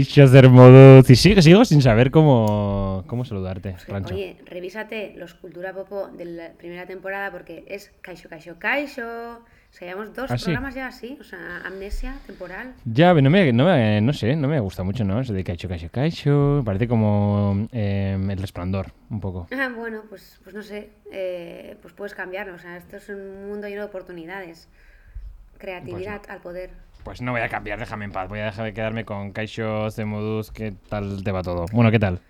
Caixo Hermoduz. Y sigo, sigo sin saber cómo, cómo saludarte, Rancho. Oye, revísate los Cultura Popo de la primera temporada porque es Kaisho, Kaisho, Kaisho. O sea, llevamos dos ¿Ah, sí? programas ya así, o sea, amnesia temporal. Ya, no me, no, me- no sé, no me gusta mucho, ¿no? Eso de Caixo, Caixo, Caixo. Parece como eh, el resplandor, un poco. Ah, bueno, pues, pues no sé, eh, pues puedes cambiarlo. O sea, esto es un mundo lleno de oportunidades. Creatividad al poder. Pues no voy a cambiar, déjame en paz. Voy a dejar de quedarme con Caixo, Zemoduz. ¿Qué tal te va todo? Bueno, ¿qué tal?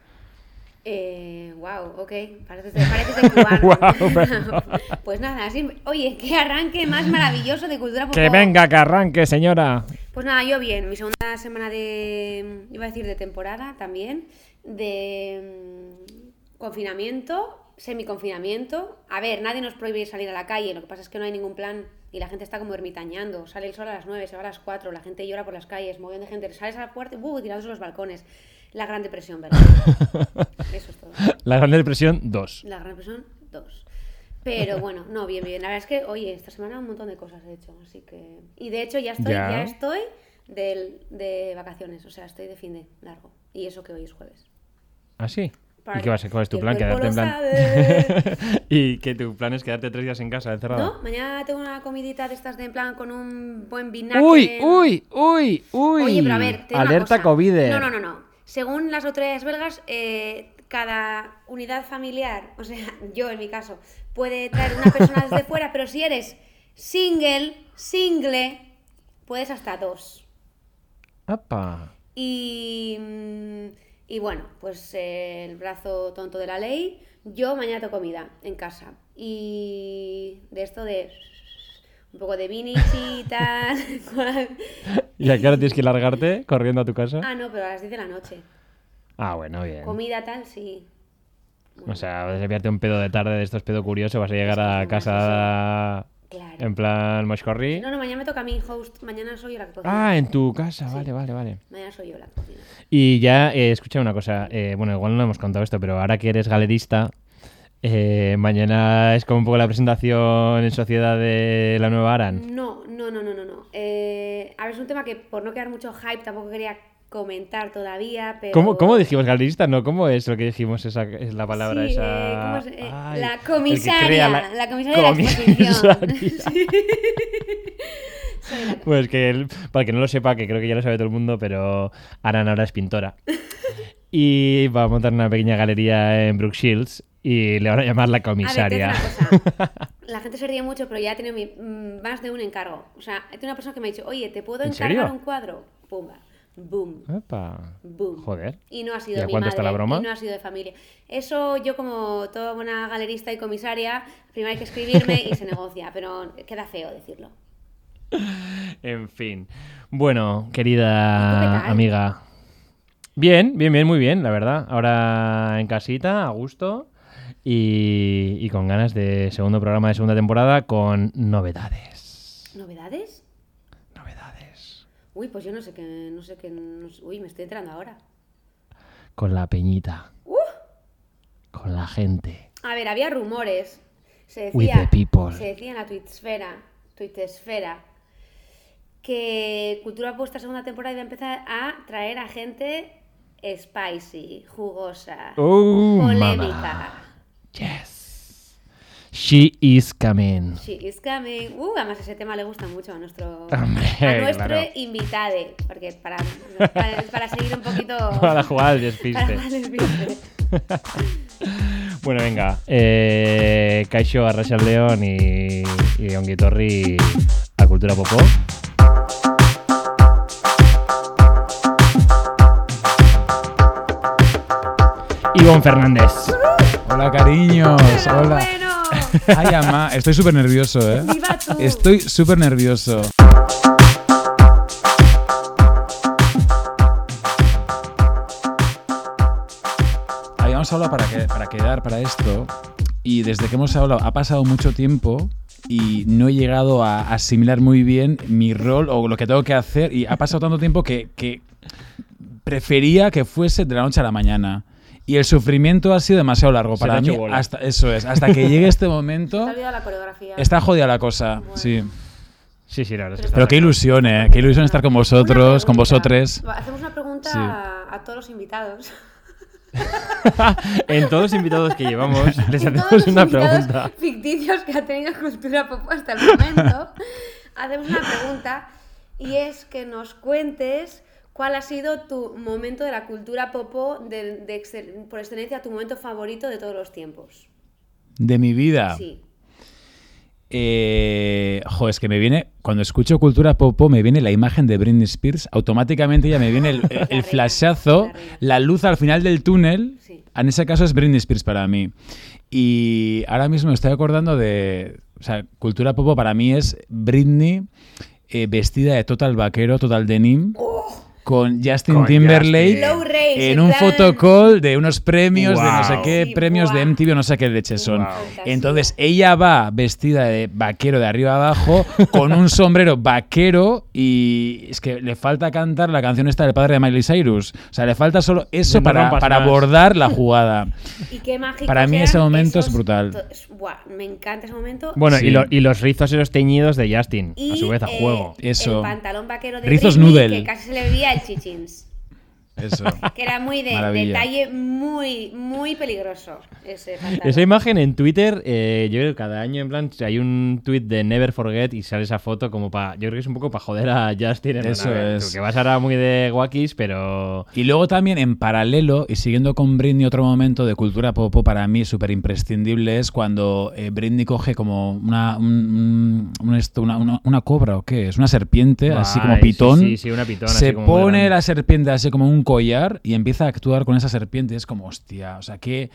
Eh, wow, ok, pareces pareces de cubano. Perdón. pues nada, así, oye, qué arranque más maravilloso de cultura ¡Que Popo. venga, que arranque, señora! Pues nada, yo bien, mi segunda semana de, iba a decir de temporada también, de mm, confinamiento, semi-confinamiento. A ver, nadie nos prohíbe salir a la calle, lo que pasa es que no hay ningún plan y la gente está como ermitañando. Sale el sol a las 9, se va a las 4, la gente llora por las calles, mogollón de gente, sales a la puerta y ¡uh! tirados a los balcones. La Gran Depresión, ¿verdad? Eso es todo. La Gran Depresión 2. La Gran Depresión 2. Pero bueno, no, bien, bien. La verdad es que, oye, esta semana un montón de cosas he hecho, así que... Y de hecho ya estoy, Ya. ya, estoy del- de vacaciones, o sea, estoy de fin de largo. Y eso que hoy es jueves. ¿Ah, sí? Para- ¿Y qué va a? ¿Cuál es tu plan? ¿Quedarte en plan? ¿Y que tu plan es quedarte tres días en casa, encerrado? ¿No? Mañana tengo una comidita de estas de en plan con un buen vinagre. ¡Uy, uy, uy, uy! Oye, pero a ver, te digo una Alerta cosa. COVID. No, no, no, no. Según las autoridades belgas, eh, cada unidad familiar, o sea, yo en mi caso, puede traer una persona desde fuera, pero si eres single, single, puedes hasta dos. ¡Apa! Y, mm, y bueno, pues eh, el brazo tonto de la ley, yo mañana tengo comida en casa. Y de esto de un poco de vinichita. ¿Y a qué hora tienes que largarte corriendo a tu casa? ah, no, pero a las 10 de la noche. Ah, bueno, bien. Comida tal, sí. O sea, vas a enviarte un pedo de tarde de estos pedo curioso, vas a llegar a Es que casa Claro. en plan moscorri. No, no, mañana me toca a mí host. Mañana soy yo la que cocina. Ah, en tu casa, vale, vale, vale. Mañana soy yo la que cocina. Y ya, eh, escucha una cosa, eh, bueno, igual no hemos contado esto, pero ahora que eres galerista, eh, mañana es como un poco la presentación en sociedad de la nueva Aran. No, no, no, no, no. no. Eh, a ver, es un tema que por no quedar mucho hype tampoco quería comentar todavía, pero... ¿Cómo, ¿Cómo dijimos galerista? No, ¿cómo es lo que dijimos esa es la palabra Sí, esa? eh. Eh, Ay, la comisaria, la, comisaria de la exposición. Sí. La Pues que, el- para que no lo sepa, que creo que ya lo sabe todo el mundo, pero Aran ahora es pintora. Y va a montar una pequeña galería en Brook Shields y le van a llamar la comisaria. voy a decir una cosa. La gente se ríe mucho, pero ya he tenido mi- mm, más de un encargo. O sea, he tenido una persona que me ha dicho, oye, ¿te puedo ¿En encargar un cuadro? Pumba. Boom. Epa. Boom. Joder. Y no ha ¿Y sido a mi cuánto madre, está la broma? y no ha sido de familia. Eso yo como toda buena galerista y comisaria, primero hay que escribirme y se negocia, pero queda feo decirlo. En fin. Bueno, ¿Y querida amiga. Bien, bien, bien, muy bien, la verdad. Ahora en casita, a gusto. Y, y con ganas de segundo programa de segunda temporada con novedades. ¿Novedades? Uy, pues yo no sé qué, no sé qué, no sé- uy, me estoy enterando ahora. Con la peñita. ¡Uh! Con la gente. A ver, había rumores. Se With decía, the people. se decía en la Twitchsfera, Twitchsfera, que Cultura Puesta segunda temporada iba a empezar a traer a gente spicy, jugosa, Oh, polémica. mama. Yes. She is coming. She is coming. Uh, además ese tema le gusta mucho a nuestro, Hombre, a nuestro claro. invitade, porque para, para, para seguir un poquito Para jugar al para despiste. jugar al despiste. Bueno, venga. Eh, Kaixo, Arrasa el León y, y Onguitorri a Cultura Popó. Ivonne Fernández. Hola, cariños. Hola. Ay, ama, estoy súper nervioso, ¿eh? ¡Viva tú! Estoy súper nervioso. Habíamos hablado para, que- para quedar para esto y desde que hemos hablado ha pasado mucho tiempo y no he llegado a asimilar muy bien mi rol o lo que tengo que hacer y ha pasado tanto tiempo que, que prefería que fuese de la noche a la mañana. Y el sufrimiento ha sido demasiado largo Se para mí. bola. Hasta, eso es, hasta que llegue este Te momento. ha olvidado la coreografía. Está jodida la cosa, Bueno. sí. Sí, sí, la verdad es que Pero está qué ilusión, ¿eh? Qué ilusión estar con vosotros, con. Va, Hacemos una pregunta Sí. a, a todos los invitados. En todos los invitados que llevamos, les hacemos los una pregunta. ficticios que ha tenido Cultura Pop hasta el momento. hacemos una pregunta y es que nos cuentes cuál ha sido tu momento de la cultura popo de, de excel- por excelencia, tu momento favorito de todos los tiempos. De mi vida. Sí. Eh, jo, es que me viene, cuando escucho cultura popo, me viene la imagen de Britney Spears. Automáticamente ya me viene el, el- flashazo, la luz al final del túnel. Sí. En ese caso es Britney Spears para mí. Y ahora mismo me estoy acordando de. O sea, cultura popo para mí es Britney eh, vestida de total vaquero, total denim. Con Justin Con Timberlake Justin. Low race, en un fotocall de unos premios de no sé qué, Sí, premios de. MTV o no sé qué leche son. Wow. Entonces ella va vestida de vaquero de arriba abajo con un sombrero vaquero y es que le falta cantar la canción esta del padre de Miley Cyrus. O sea, le falta solo eso No para, para abordar la jugada. Y qué mágico. Para mí ese momento es brutal. me encanta ese momento. Bueno, Sí. y, lo- y los rizos esos teñidos de Justin, Y, a su vez a eh, juego. Eso. El pantalón vaquero de Rizos Britney, noodle. que casi se le veía Chelsea James. Eso. Que era muy de Maravilla. detalle muy, muy peligroso ese. Esa imagen en Twitter, eh, yo creo que cada año, en plan, hay un tweet de Never Forget y sale esa foto como para. Yo creo que es un poco para joder a Justin. en Eso ver, es. Que vas ahora muy de guakis, pero. Y luego también en paralelo, y siguiendo con Britney, otro momento de cultura popo para mí súper imprescindible es cuando eh, Britney coge como una, un- un- esto, una, una- una cobra o qué es, una serpiente, así como Ay, pitón. Sí, sí, sí, una pitón. se así como pone la serpiente así como un collar y empieza a actuar con esa serpiente. Es como, hostia, o sea, qué,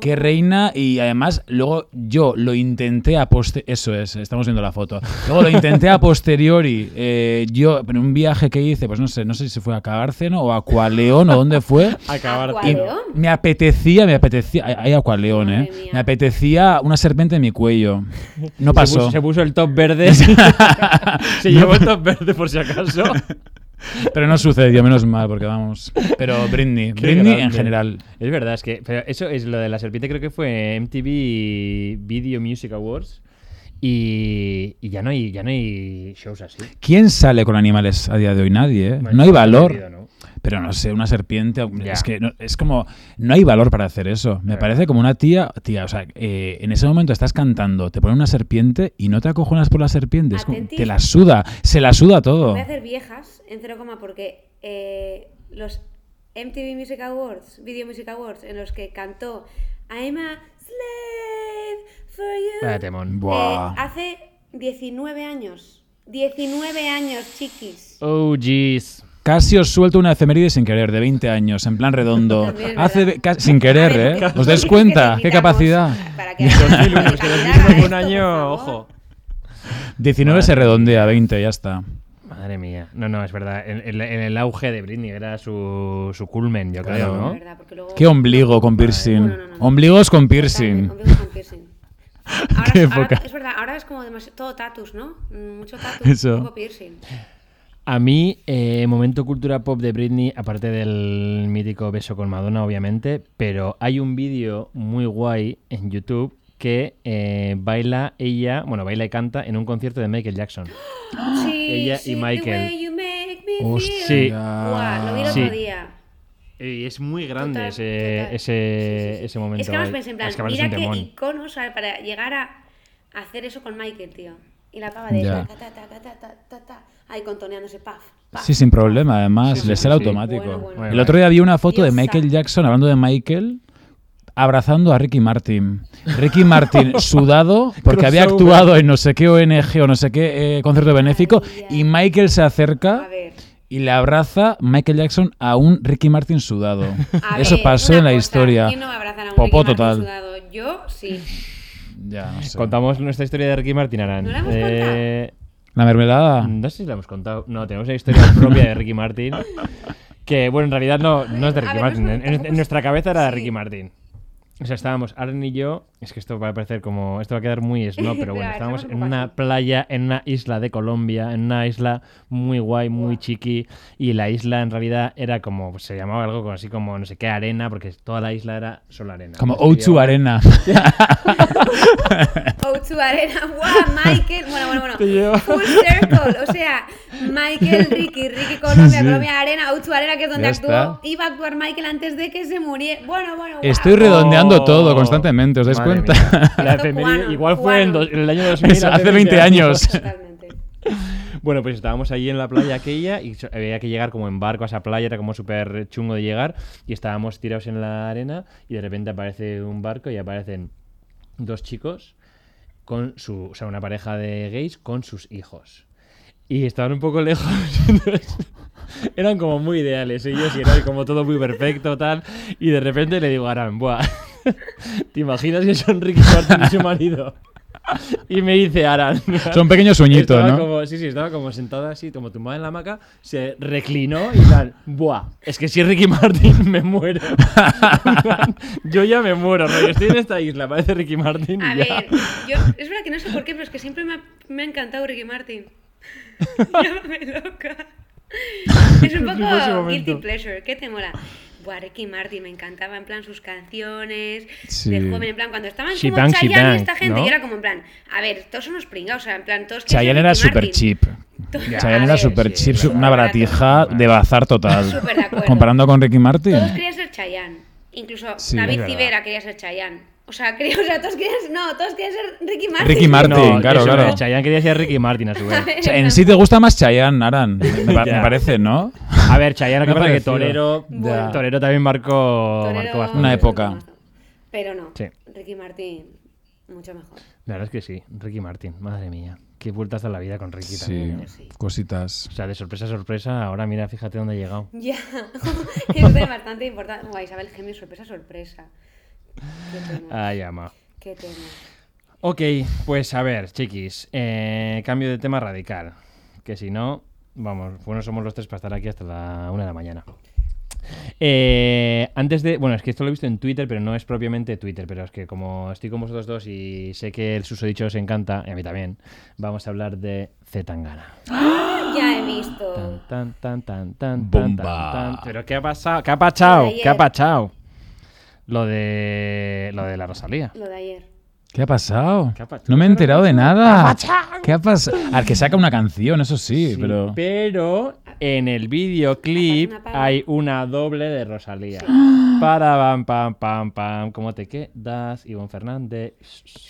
qué reina. Y además, luego yo lo intenté a posteriori. Eso es, estamos viendo la foto. Luego lo intenté a posteriori. eh, yo, en un viaje que hice, pues no sé, no sé si fue a Cagárceno o a Cualeón o dónde fue. ¿León? me apetecía, me apetecía. Hay- Acualeón, ¿eh? mía. Me apetecía una serpiente en mi cuello. No Se pasó. puso, se puso el top verde. se llevó el top verde por si acaso. Pero no sucedió, menos mal, porque vamos. Pero Britney, Qué Britney en general. Es verdad, es que. Pero eso es lo de la serpiente, creo que fue MTV Video Music Awards. Y, y ya no hay ya no hay shows así. ¿Quién sale con animales a día de hoy? Nadie, ¿eh? Bueno, No hay valor. perdido, ¿no? Pero no sé, una serpiente. Es que no- es como. No hay valor para hacer eso. Me parece como una tía. Tía, o sea, eh, en ese momento estás cantando, te ponen una serpiente y no te acojonas por la serpiente. Es como- te la suda. Se la suda todo. Voy a hacer viejas en cero coma porque eh, los MTV Music Awards, Video Music Awards, en los que cantó I'm a slave for you. Vaya temón. Buah. Eh, hace 19 años. 19 años, chiquis. Oh, jeez. Casi os suelto una efeméride sin querer, de 20 años, en plan redondo. Hace sin querer, ¿eh? ¿Os dais cuenta? ¿Qué capacidad? Para que 2001, es que calidad 2001 fue a un año, ojo. 19 se redondea, 20, ya está. Madre mía. No, no, es verdad. En, en- en el auge de Britney era su, su culmen, yo creo. ¿no? Es verdad, porque luego- ¿Qué ombligo con piercing? No, no, no, no. Ombligos con piercing. Ombligos con piercing. Ahora, Qué ahora- época. es verdad, ahora es como demasiado, todo tatus, ¿no? Mucho tatus, Eso. poco piercing. A mí, eh, momento cultura pop de Britney, aparte del mítico beso con Madonna, obviamente, pero hay un vídeo muy guay en YouTube que eh, baila ella, bueno, baila y canta en un concierto de Michael Jackson. Sí, Ella y sí, the Michael. way you make me Hostia. feel. Sí. Lo vi el Sí. otro día. Y es muy grande Total, ese, total. ese, Sí, sí, sí. ese momento. Es que además pensé en plan, mira qué icono, ¿sabes? Para llegar a hacer eso con Michael, tío y la pava de ella, ahí contoneándose, paf. Sí, sin problema, además, le sale automático. El otro día vi una foto de Michael Jackson, hablando de Michael, abrazando a Ricky Martin. Ricky Martin sudado porque había actuado en no sé qué ONG o no sé qué eh, concierto benéfico y Michael se acerca y le abraza Michael Jackson a un Ricky Martin sudado. Eso pasó en la cosa, historia. ¿quién no a un Popó Ricky total. Sudado? Yo sí. Ya, no sé. Contamos nuestra historia de Ricky Martin, Arán. ¿No la hemos Eh, La mermelada. No sé si la hemos contado. No, tenemos una historia propia de Ricky Martin. Que, bueno, en realidad no, no es de Ricky ver, Martin. pues, En, nuestra cabeza era de. Ricky Martin. O sea, estábamos, Aaron y yo, es que esto va a parecer como, esto va a quedar muy snob, pero bueno, estábamos en una playa, en una isla de Colombia, en una isla muy guay, muy chiqui, y la isla en realidad era como, se llamaba algo como así como, no sé qué, arena, porque toda la isla era solo arena. Como Entonces, O2 yo- Arena. O2 Arena, guau, Michael, bueno, bueno, bueno. Te lleva- Full circle, o sea, Michael, Ricky, Ricky Colombia, Sí. Colombia Arena, O2 Arena, que es donde Ya actuó. está. Iba a actuar Michael antes de que se muriera. Bueno, bueno, guau. Estoy redondeando Oh, todo constantemente, ¿os dais madre cuenta? La cubano, igual fue en, cubano. dos- en el año 2000. Eso, hace 20 años. Totalmente. Bueno, pues estábamos allí en la playa aquella y había que llegar como en barco a esa playa, era como súper chungo de llegar y estábamos tirados en la arena y de repente aparece un barco y aparecen dos chicos con su, o sea, una pareja de gays con sus hijos. Y estaban un poco lejos, eran como muy ideales ellos y era como todo muy perfecto tal y de repente le digo a Aran, buah, ¿te imaginas que son Ricky Martin y su marido? Y me dice Aran. Son pequeños sueñitos, Estaba ¿no? como- sí, sí, estaba como sentada así, como tumbada en la hamaca, se reclinó y tal, buah, es que si es Ricky Martin me muero. Yo ya me muero, rollo, estoy en esta isla, parece Ricky Martin y A ya. ver, yo, es verdad que no sé por qué, pero es que siempre me ha, me ha encantado Ricky Martin. Llámame loca. Es un poco guilty pleasure. ¿Qué te mola? Buah, Ricky Martin me encantaba en plan sus canciones Sí. de joven, en plan cuando estaban She como bang, Chayanne y esta gente, ¿no? y era como en plan, a ver, todos son unos pringados, o sea, en plan, todos Chayanne era Martin. cheap. Ya, Chayanne era ver, super sí, cheap, una baratija de bazar total. Súper de. Comparando con Ricky Martin. Todos querían ser Chayanne. Incluso Sí, David. Civera quería ser Chayanne. O sea, quería, o sea, todos querían, no, todos querían ser Ricky Martin. Ricky Martin. No, claro, eso claro. Chayanne quería ser Ricky Martin a su vez. O sea, en sí te gusta más Chayanne, Aran. Me, parece, ¿no? A ver, Chayanne, que es que. Torero, Ya. Torero también marcó, Torero- marcó bastante. Una época. Pero no, Sí. Ricky Martin, mucho mejor. La verdad es que sí, Ricky Martin, madre mía. Qué vueltas a la vida con Ricky Sí, también. sí. cositas. O sea, de sorpresa a sorpresa, ahora mira, fíjate dónde he llegado. Ya, eso es bastante importante. Buah, Isabel Gemio, sorpresa, sorpresa. Ay, ama. qué tema. Ok, pues a ver, chiquis, eh, cambio de tema radical. Que si no, vamos, bueno, somos los tres para estar aquí hasta la una de la mañana. Eh, antes de. Bueno, es que esto lo he visto en Twitter, pero no es propiamente Twitter. Pero es que como estoy con vosotros dos y sé que el susodicho os encanta, y a mí también, vamos a hablar de Zetangana. Ya he visto. Tan, tan, tan, tan, tan, Bomba. tan, tan. Pero ¿qué ha pasado? ¿Qué ha de ¿Qué ha ayer. Lo de. Lo de la Rosalía. Lo de ayer. ¿Qué ha pasado? ¿Qué ha pa- No me he enterado de nada. ¿Qué ha pasado? Al que saca una canción, eso sí, Sí, pero. pero en el videoclip hay una doble de Rosalía. Para pam pam pam pam, ¿cómo te quedas? Ivonne Fernández.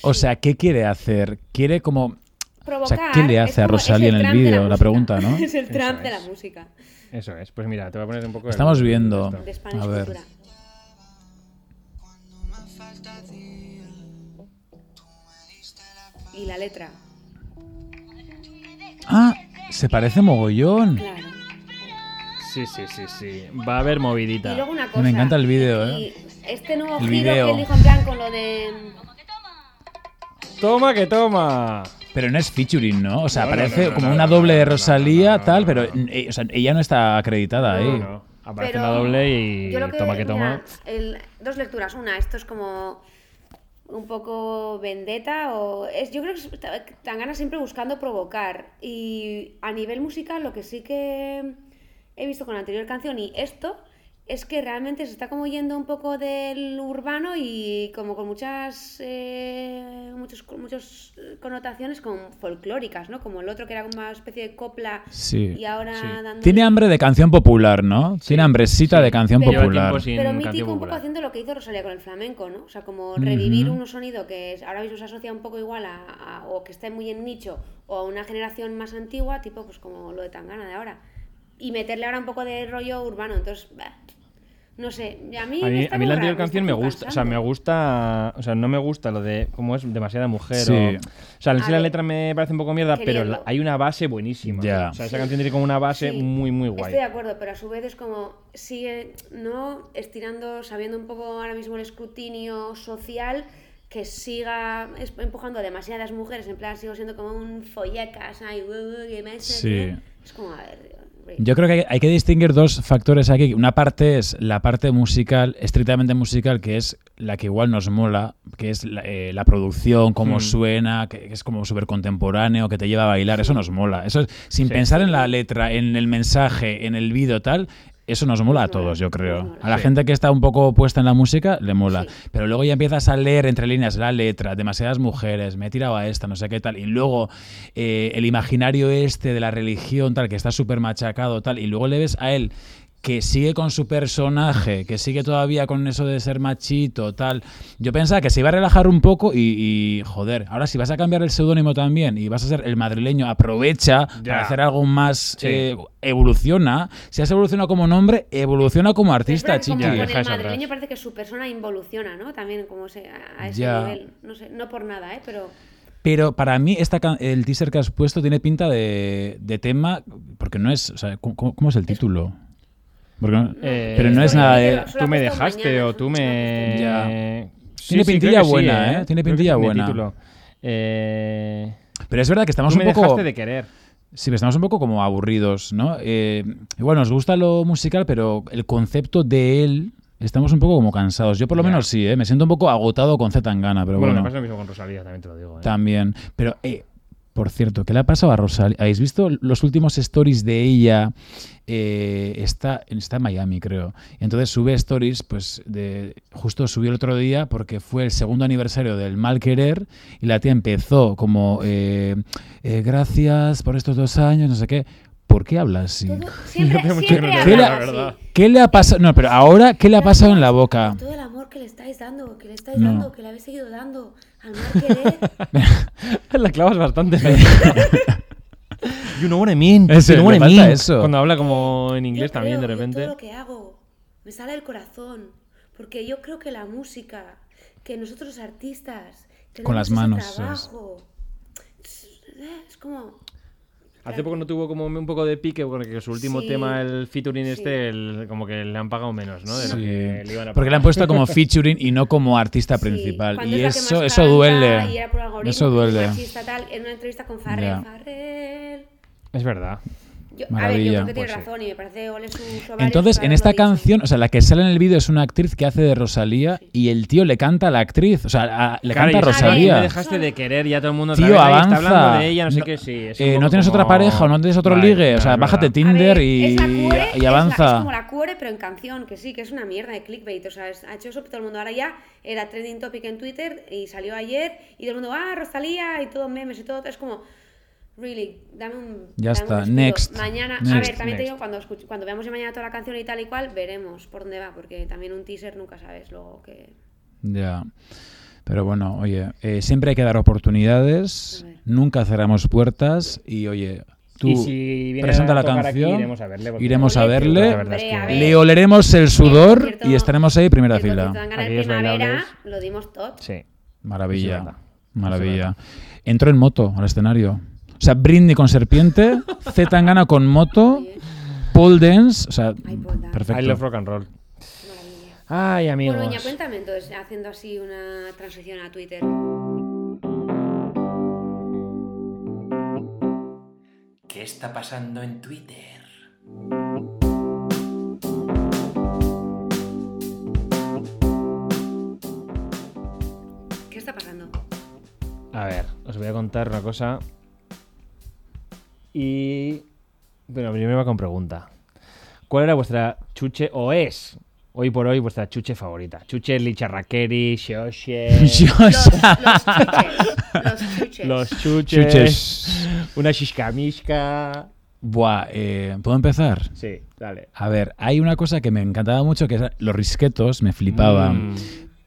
O sea, ¿qué quiere hacer? Quiere como. Provocar. ¿qué le es hace a Rosalía en el vídeo? La música. pregunta, ¿no? es el Eso Trump de es. la música. Eso es. Pues mira, te voy a poner un poco. el- Estamos viendo. esto. De A ver. cultura. Y la letra. Ah, se parece mogollón. Claro. Sí, sí, sí, sí. Va a haber movidita. Y luego una cosa. Me encanta el vídeo, y ¿eh? Este nuevo El giro vídeo. que él dijo en plan con lo de. Toma que toma. Pero no es featuring, ¿no? O sea, No, parece no, no, como no, una no, doble no, de Rosalía, no, no, tal, no, pero no. eh, o sea, ella no está acreditada No, ahí. Aparece Pero una doble y yo lo que- toma que toma. mira, el- dos lecturas. Una, esto es como un poco vendetta o es yo creo que Tangana siempre buscando provocar y a nivel musical lo que sí que he visto con la anterior canción y esto es que realmente se está como yendo un poco del urbano y como con muchas eh, muchos muchas connotaciones como folclóricas, ¿no? Como el otro que era como una especie de copla Sí. y ahora Sí. dando Tiene hambre de canción popular, ¿no? Tiene hambrecita sí. de canción Pero- popular. Pero mítico un poco haciendo lo que hizo Rosalía con el flamenco, ¿no? O sea, como revivir un sonido que es- ahora mismo se asocia un poco igual a, a- o que esté muy en nicho o a una generación más antigua, tipo pues como lo de Tangana de ahora. Y meterle ahora un poco de rollo urbano, entonces, bah, no sé, a mí, A mí, está a mí la anterior canción me gusta, o sea, me gusta, o sea, no me gusta lo de cómo es demasiada mujer Sí. o, o sea, en sí la ver, letra me parece un poco mierda, pero la- hay una base buenísima. Ya. O sea, esa canción tiene como una base Sí, muy muy guay. Estoy de acuerdo, pero a su vez es como sigue no estirando, sabiendo un poco ahora mismo el escrutinio social, que siga empujando a demasiadas mujeres, en plan sigo siendo como un follecas, ay, uh, uh, que me Sí. Es como, a ver. Yo creo que hay, hay que distinguir dos factores aquí. Una parte es la parte musical, estrictamente musical, que es la que igual nos mola, que es la, eh, la producción, cómo Hmm. suena, que, que es como súper contemporáneo, que te lleva a bailar. Eso nos mola. Eso es- sin Sí. pensar en la letra, en el mensaje, en el vídeo, tal. Eso nos mola a todos, yo creo. A la Sí. gente que está un poco puesta en la música, le mola. Sí. Pero luego ya empiezas a leer entre líneas la letra, demasiadas mujeres, me he tirado a esta, no sé qué tal. Y luego eh, el imaginario este de la religión, tal, que está súper machacado, tal. Y luego le ves a él que sigue con su personaje, que sigue todavía con eso de ser machito, tal. Yo pensaba que se iba a relajar un poco y, y, joder, ahora si vas a cambiar el seudónimo también y vas a ser el madrileño, aprovecha Ya. para hacer algo más, Sí. eh, evoluciona. Si has evolucionado como nombre, evoluciona como es artista, como Ya, chiqui. con el madrileño parece que su persona involuciona, ¿no? También como ese, a a ese Ya. nivel. No sé, no por nada, ¿eh? Pero Pero para mí esta can- el teaser que has puesto tiene pinta de, de tema, porque no es, o sea, ¿cómo, cómo- es el título? No- Eh, pero no es nada de... Tú me dejaste mañana, o tú me... Ya. Sí, Tiene sí, pintilla sí, buena, ¿eh? Tiene Creo que pintilla tiene buena. título. Eh, Pero es verdad que estamos tú un me poco... dejaste de querer. Sí, pero estamos un poco como aburridos, ¿no? Eh, igual nos gusta lo musical, pero el concepto de él... Estamos un poco como cansados. Yo por lo Ya. menos sí, ¿eh? Me siento un poco agotado con Z Tangana, pero bueno, bueno. me pasa lo mismo con Rosalía, también te lo digo. ¿eh? También. Pero, eh, por cierto, ¿qué le ha pasado a Rosalía? ¿Habéis visto los últimos stories de ella? Eh, está, está en Miami, creo. Entonces sube stories, pues, de, justo subió el otro día porque fue el segundo aniversario del Mal Querer y la tía empezó como, eh, eh, gracias por estos dos años, no sé qué. ¿Por qué habla así? siempre, siempre verdad. ¿Qué le ha pasado? No, pero ahora, ¿qué le ha pasado en la boca? Todo el amor que le estáis dando, que le estáis No. dando, que le habéis seguido dando al mar querer. La clavas bastante. you know what I mean. Eso, you know what I mean. eso. Cuando habla como en Yo inglés también creo, de yo repente. todo lo que hago me sale del corazón. Porque yo creo que la música, que nosotros los artistas, Con las manos, trabajo, es, es como. Hace poco no tuvo como un poco de pique porque su último Sí. tema, el featuring Sí. este, el- como que le han pagado menos, ¿no? De lo Sí. que le iban a Porque le han puesto como featuring y no como artista Sí, principal. Y eso, eso duele. y era por algoritmo, Eso duele. machista, tal, en una entrevista con. Farrell. Es verdad. Yo, a ver, yo creo que tiene Pues sí. razón y me parece ole sus ovarios Entonces, en esta canción, o sea, la que sale en el vídeo es una actriz que hace de Rosalía y el tío le canta a la actriz. O sea, a- le Claro, canta a Rosalía. Me dejaste de querer, ya todo el mundo otra Tío, vez ahí está avanza. hablando de ella, no sé No- qué, sí. es Eh, no tienes otra como- pareja o no tienes otro Vale, ligue. O no, sea, bájate. Tinder ver, y, es la cuore, y es la- avanza. Es, como la cuore, pero en canción, que sí, que es una mierda de clickbait. O sea, es- ha hecho eso todo el mundo. Ahora ya era trending topic en Twitter y salió ayer y todo el mundo, ah, Rosalía y todo memes y todo. Es como, really, dame un. Ya dame está, next, Mañana, a ver, también te digo, cuando, escuch- cuando veamos mañana toda la canción y tal y cual, veremos por dónde va, porque también un teaser nunca sabes luego que. Ya. Pero bueno, oye, eh, siempre hay que dar oportunidades, nunca cerramos puertas y oye, tú Y si viene presenta a la aquí, canción, iremos a verle, porque- iremos a Oye, verle, La verdad es Hombre, a que- ver. le oleremos el sudor y estaremos ahí primera el fila. en Aquellos primavera lo dimos todo. Sí. Maravilla, es maravilla. Entró en moto al escenario. O sea, Britney con serpiente, Z Tangana con moto, Paul Dance, o sea, Dance. I perfecto. love rock and roll. Ay, amigos. Bueno, Iña, cuéntame entonces, haciendo así una transición a Twitter. ¿Qué está pasando en Twitter? ¿Qué está pasando? A ver, os voy a contar una cosa. Y. Bueno, primero va con pregunta. ¿Cuál era vuestra chuche o es hoy por hoy vuestra chuche favorita? Chuche, licharraqueri, shoshe. Los, los chuches. Los chuches. Los chuches. Chuches. Una shishkamishka. Buah, eh, ¿puedo empezar? Sí, dale. A ver, hay una cosa que me encantaba mucho, que es los risquetos, me flipaban. Mm.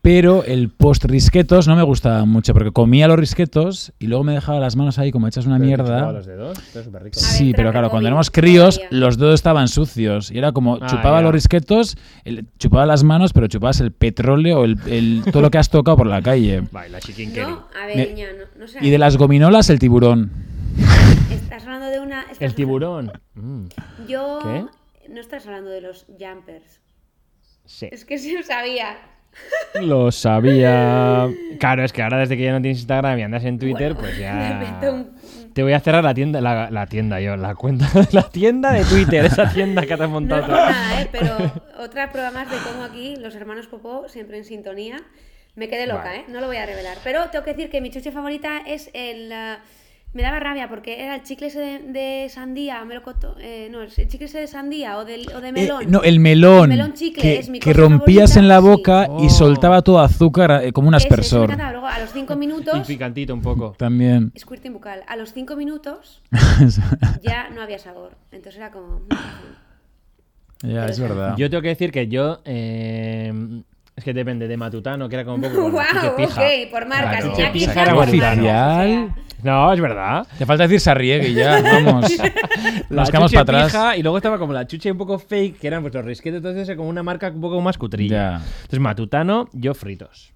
Pero el post risquetos no me gustaba mucho, porque comía los risquetos y luego me dejaba las manos ahí como hechas una Pero te mierda. chupaba los dedos, es súper rico. Ver, Sí, pero claro, cuando éramos críos, los dedos estaban sucios. Y era como, Ah, chupaba ya. los risquetos, el- chupaba las manos, pero chupabas el petróleo, el, el- todo lo que has tocado por la calle. Vale, la chicken curry. No, a ver, Me- no, no sé. Y de las gominolas, el tiburón. Estás hablando de una. El tiburón. Mm, Yo. ¿Qué? No estás hablando de los jumpers. sí. Es que sí lo sabía. Lo sabía. Claro, es que ahora desde que ya no tienes Instagram y andas en Twitter, pues Me invento ya. un- Te voy a cerrar la tienda, la, la tienda yo, la cuenta, la tienda de Twitter, esa tienda que te has No montado. por nada, ¿eh? pero otra prueba más de cómo aquí los hermanos Popó siempre en sintonía. Me quedé loca, Vale. ¿eh? No lo voy a revelar. Pero tengo que decir que mi chuche favorita es el... ah, me daba rabia porque era el chicle ese de, de sandía, melocotón, eh, no, el chicle ese de sandía o, del, o de Eh, melón. no, el melón. El melón chicle que, es mi que cosa rompías favorita, en la sí. boca y Oh. soltaba todo azúcar eh, como un Ese, ese me aspersor. Luego a los 5 Y minutos... picantito un poco. También. Squirting bucal. A los 5 minutos ya no había sabor. Entonces era como... ya, es verdad. Yo tengo que decir que yo. Es que depende de Matutano, que era como un poco. ¡Wow! pija. Ok, por marcas. Claro. Está pija era. No, es verdad. Te falta decir Sarriegui ya, vamos. Nos quedamos para atrás. pija, y luego estaba como la chuche un poco fake, que eran pues los risquetos, entonces era como una marca un poco más cutrilla. Ya. Entonces, Matutano, yo fritos.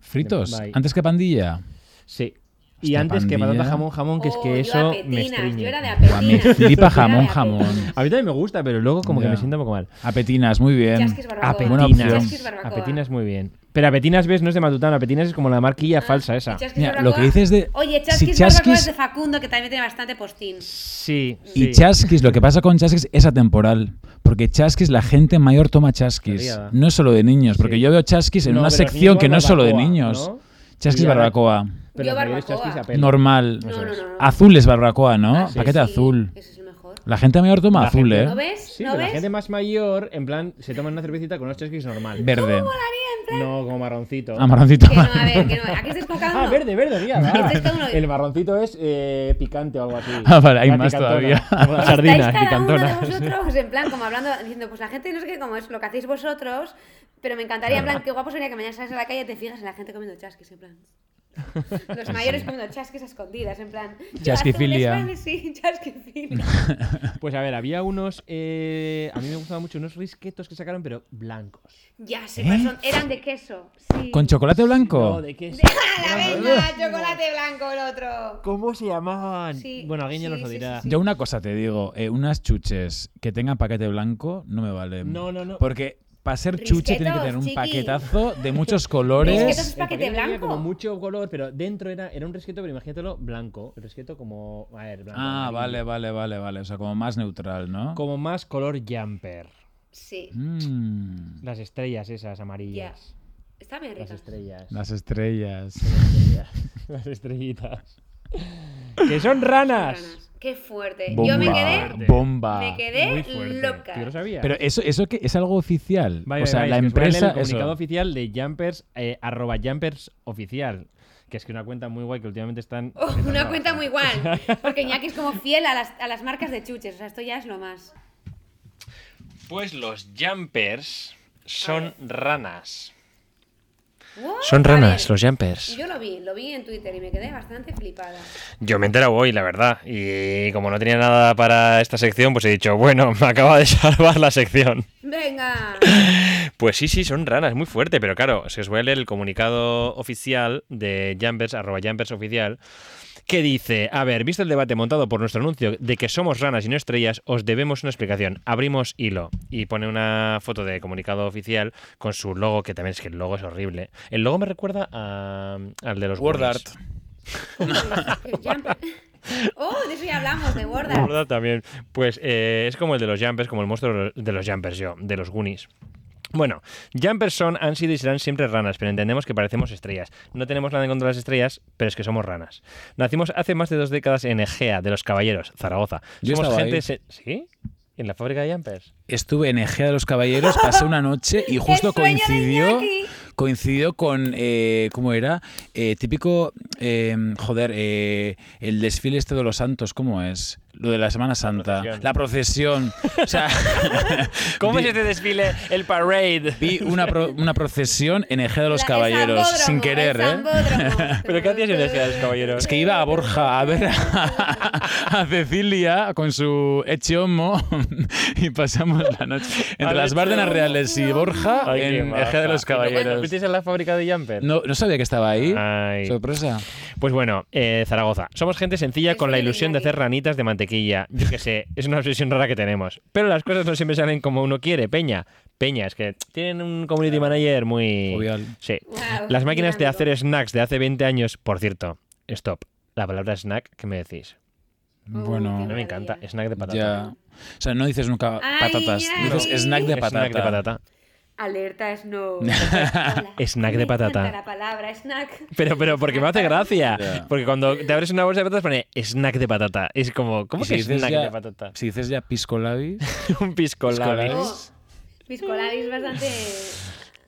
¿Fritos? Bye. ¿Antes que pandilla? Sí. Y antes que patata jamón jamón, que es Oh, que yo eso me apetinas, estriñe. Yo era de me apetinas. flipa Yo jamón, jamón. A mí también me gusta, pero luego como que me siento un poco mal. Apetinas, muy bien. Apetinas. Chasquis barbacoa. Apetinas muy bien. Pero Apetinas, ves, no es de Matutano. Apetinas es como la marquilla Ah, falsa esa. Mira, lo que dices de- Oye, si Chasquis barbacoa Chasquis- es de Facundo, que también tiene bastante postín. Sí, Y chasquis, lo que pasa con chasquis es atemporal. Porque chasquis, la gente mayor toma chasquis. No es solo de niños, porque Sí. yo veo chasquis en No, una sección que no es solo de niños. ¿no? Chasquis barbacoa. Pero Yo barbacoa. a. Normal. No, no, no. no. Azul es barbacoa, ¿no? Ah, sí, Paquete sí, azul. Ese es el mejor. La gente mayor toma La azul, gente- ¿eh? ¿No ves? Sí, ¿No pero ves? la gente más mayor, en plan, se toma una cervecita con unos chasquis normal. Verde. No, como marroncito. Amarroncito. Que no, a ver, que no. Aquí estáis con cada Ah, verde, verde, mira. va. El marroncito es eh, picante o algo así. Ah, vale, hay La más picantona. todavía. Como las sardinas cada uno de picantonas. vosotros, en plan, como hablando, diciendo, pues la gente no sé qué, como es lo que hacéis vosotros, pero me encantaría, en plan, qué guapo sería que mañana sales a la calle y te fijas en la gente comiendo chasquis, en plan. Los mayores comiendo chasquis a escondidas, en plan. Chasquifilia. Sí, chasquifilia. Pues a ver, había unos. eh, a mí me gustaban mucho unos risquetos que sacaron, pero blancos. Ya sé, son- eran de queso. Sí. ¿Con chocolate blanco? No, ¿de qué? ¡Hala, venga! Chocolate blanco el otro. ¿Cómo se llamaban? Sí, bueno, alguien ya sí, nos lo sí, dirá. sí, sí. Yo una cosa te digo, eh, unas chuches que tengan paquete blanco no me valen. No, no, no. Porque para ser chuche tiene que Risquetos, tener un chiqui. paquetazo de muchos Risquetos colores. es El paquete blanco. como mucho color, pero dentro era, era un risqueto, pero imagínatelo blanco. El risqueto como. A ver, blanco. Ah, amarillo. vale, vale, vale, vale. O sea, como más neutral, ¿no? Como más color jumper. Sí, Mm, Las estrellas esas amarillas. está bien Las rica. estrellas. las estrellas. estrellas. Las estrellitas. que son ranas. Ranas. Qué fuerte. Bomba. Yo me quedé, Bomba. me quedé loca. Yo lo sabía. Pero eso, eso que es algo oficial. Vaya, o sea, vaya, la empresa. El comunicado eso. oficial de Jumpers, eh, arroba Jumpers oficial. Que es que una cuenta muy guay que últimamente están. Oh, una cuenta bajar. muy igual. Porque Iñaki es como fiel a las, a las marcas de chuches. O sea, esto ya es lo más. Pues los Jumpers son ranas. What? Son ranas, ver, los Jumpers. Yo lo vi, lo vi en Twitter y me quedé bastante flipada. Yo me he enterado hoy, la verdad. Y como no tenía nada para esta sección, pues he dicho, bueno, me acaba de salvar la sección. ¡Venga! Pues sí, sí, son ranas, muy fuerte, pero claro, si os voy a leer el comunicado oficial de Jumpers, arroba Jumpers oficial, que dice, a ver, visto el debate montado por nuestro anuncio de que somos ranas y no estrellas, os debemos una explicación. Abrimos hilo y pone una foto de comunicado oficial con su logo, que también es que el logo es horrible. El logo me recuerda a- al de los Word art. Oh, de eso ya hablamos, de Word. También. Pues eh, es como el de los Jumpers, como el monstruo de los Jumpers, yo, de los Goonies. Bueno, Jumpers son, han sido y serán siempre ranas, pero entendemos que parecemos estrellas. No tenemos nada en contra de las estrellas, pero es que somos ranas. Nacimos hace más de dos décadas en Egea, de los Caballeros, Zaragoza. Yo somos gente... ahí. se- ¿Sí? ¿En la fábrica de Jumpers? Estuve en Egea de los Caballeros, pasé una noche y justo coincidió coincidió con eh, ¿cómo era? Eh, típico eh, joder, eh, el desfile este de los santos, ¿cómo es? Lo de la Semana Santa, procesión. la procesión. O sea, ¿Cómo vi, es este desfile? El parade. vi una, pro- una procesión en Egea de los La- Caballeros sin querer, ¿eh? ¿Pero qué hacías en Egea de los Caballeros? Es que iba a Borja a ver a, a Cecilia con su Echomo y pasamos la noche entre las Bárdenas. Reales y Borja Ay, en. Egea de los Caballeros. ¿Fuisteis en la fábrica de Jumpers? No, no sabía que estaba ahí. Ay. Sorpresa. Pues bueno, eh, Zaragoza. Somos gente sencilla con la ilusión de hacer ranitas de mantequilla mantequilla. Yo qué sé, es una obsesión rara que tenemos. Pero las cosas no siempre salen como uno quiere, Peña. Peña, es que tienen un community manager muy... Jovial. Sí. Las máquinas de hacer snacks de hace 20 años, por cierto, stop. La palabra snack, ¿qué me decís? Bueno, No me encanta. Snack de patata. ya. O sea, no dices nunca patatas, ay. dices snack de patata. Snack de patata. Alerta Snow. Snack de patata. la palabra snack. Pero, pero, porque me hace gracia. Porque cuando te abres una bolsa de patatas pone snack de patata. Es como, ¿cómo que si dices snack ya- de patata? Si dices ya pisco labis, Un pisco Pisco labis. labis. Oh, piscolabis bastante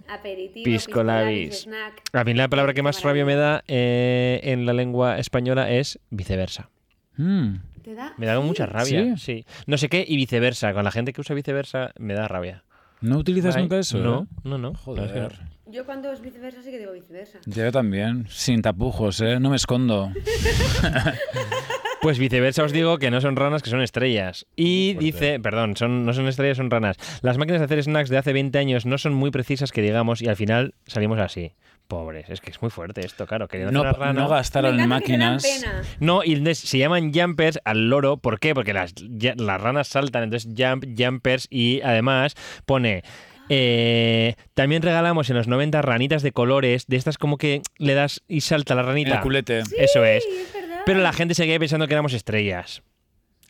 aperitivo. Pisco labis. snack. A mí la palabra que más rabia me da eh, en la lengua española es viceversa. mm, ¿Te da? Me da mucha rabia. ¿Sí? Sí. No sé qué y viceversa. Con la gente que usa viceversa me da rabia. ¿No utilizas Ay, nunca eso? No, eh? no, no. Joder. Yo cuando es viceversa sí que digo viceversa. Yo también, sin tapujos, ¿eh? No me escondo. Pues viceversa os digo que no son ranas, que son estrellas. Y dice, perdón, son, no son estrellas, son ranas. Las máquinas de hacer snacks de hace 20 años no son muy precisas que digamos y al final salimos así. Pobres, es que es muy fuerte esto, claro. Querían No, rana. no gastaron en que máquinas. No, y se llaman jumpers al loro. ¿Por qué? Porque las, ya- las ranas saltan, entonces jump, jumpers y además pone... eh, también regalamos en los 90 ranitas de colores, de estas como que le das y salta la ranita. El culete. Eso es. Pero la gente seguía pensando que éramos estrellas.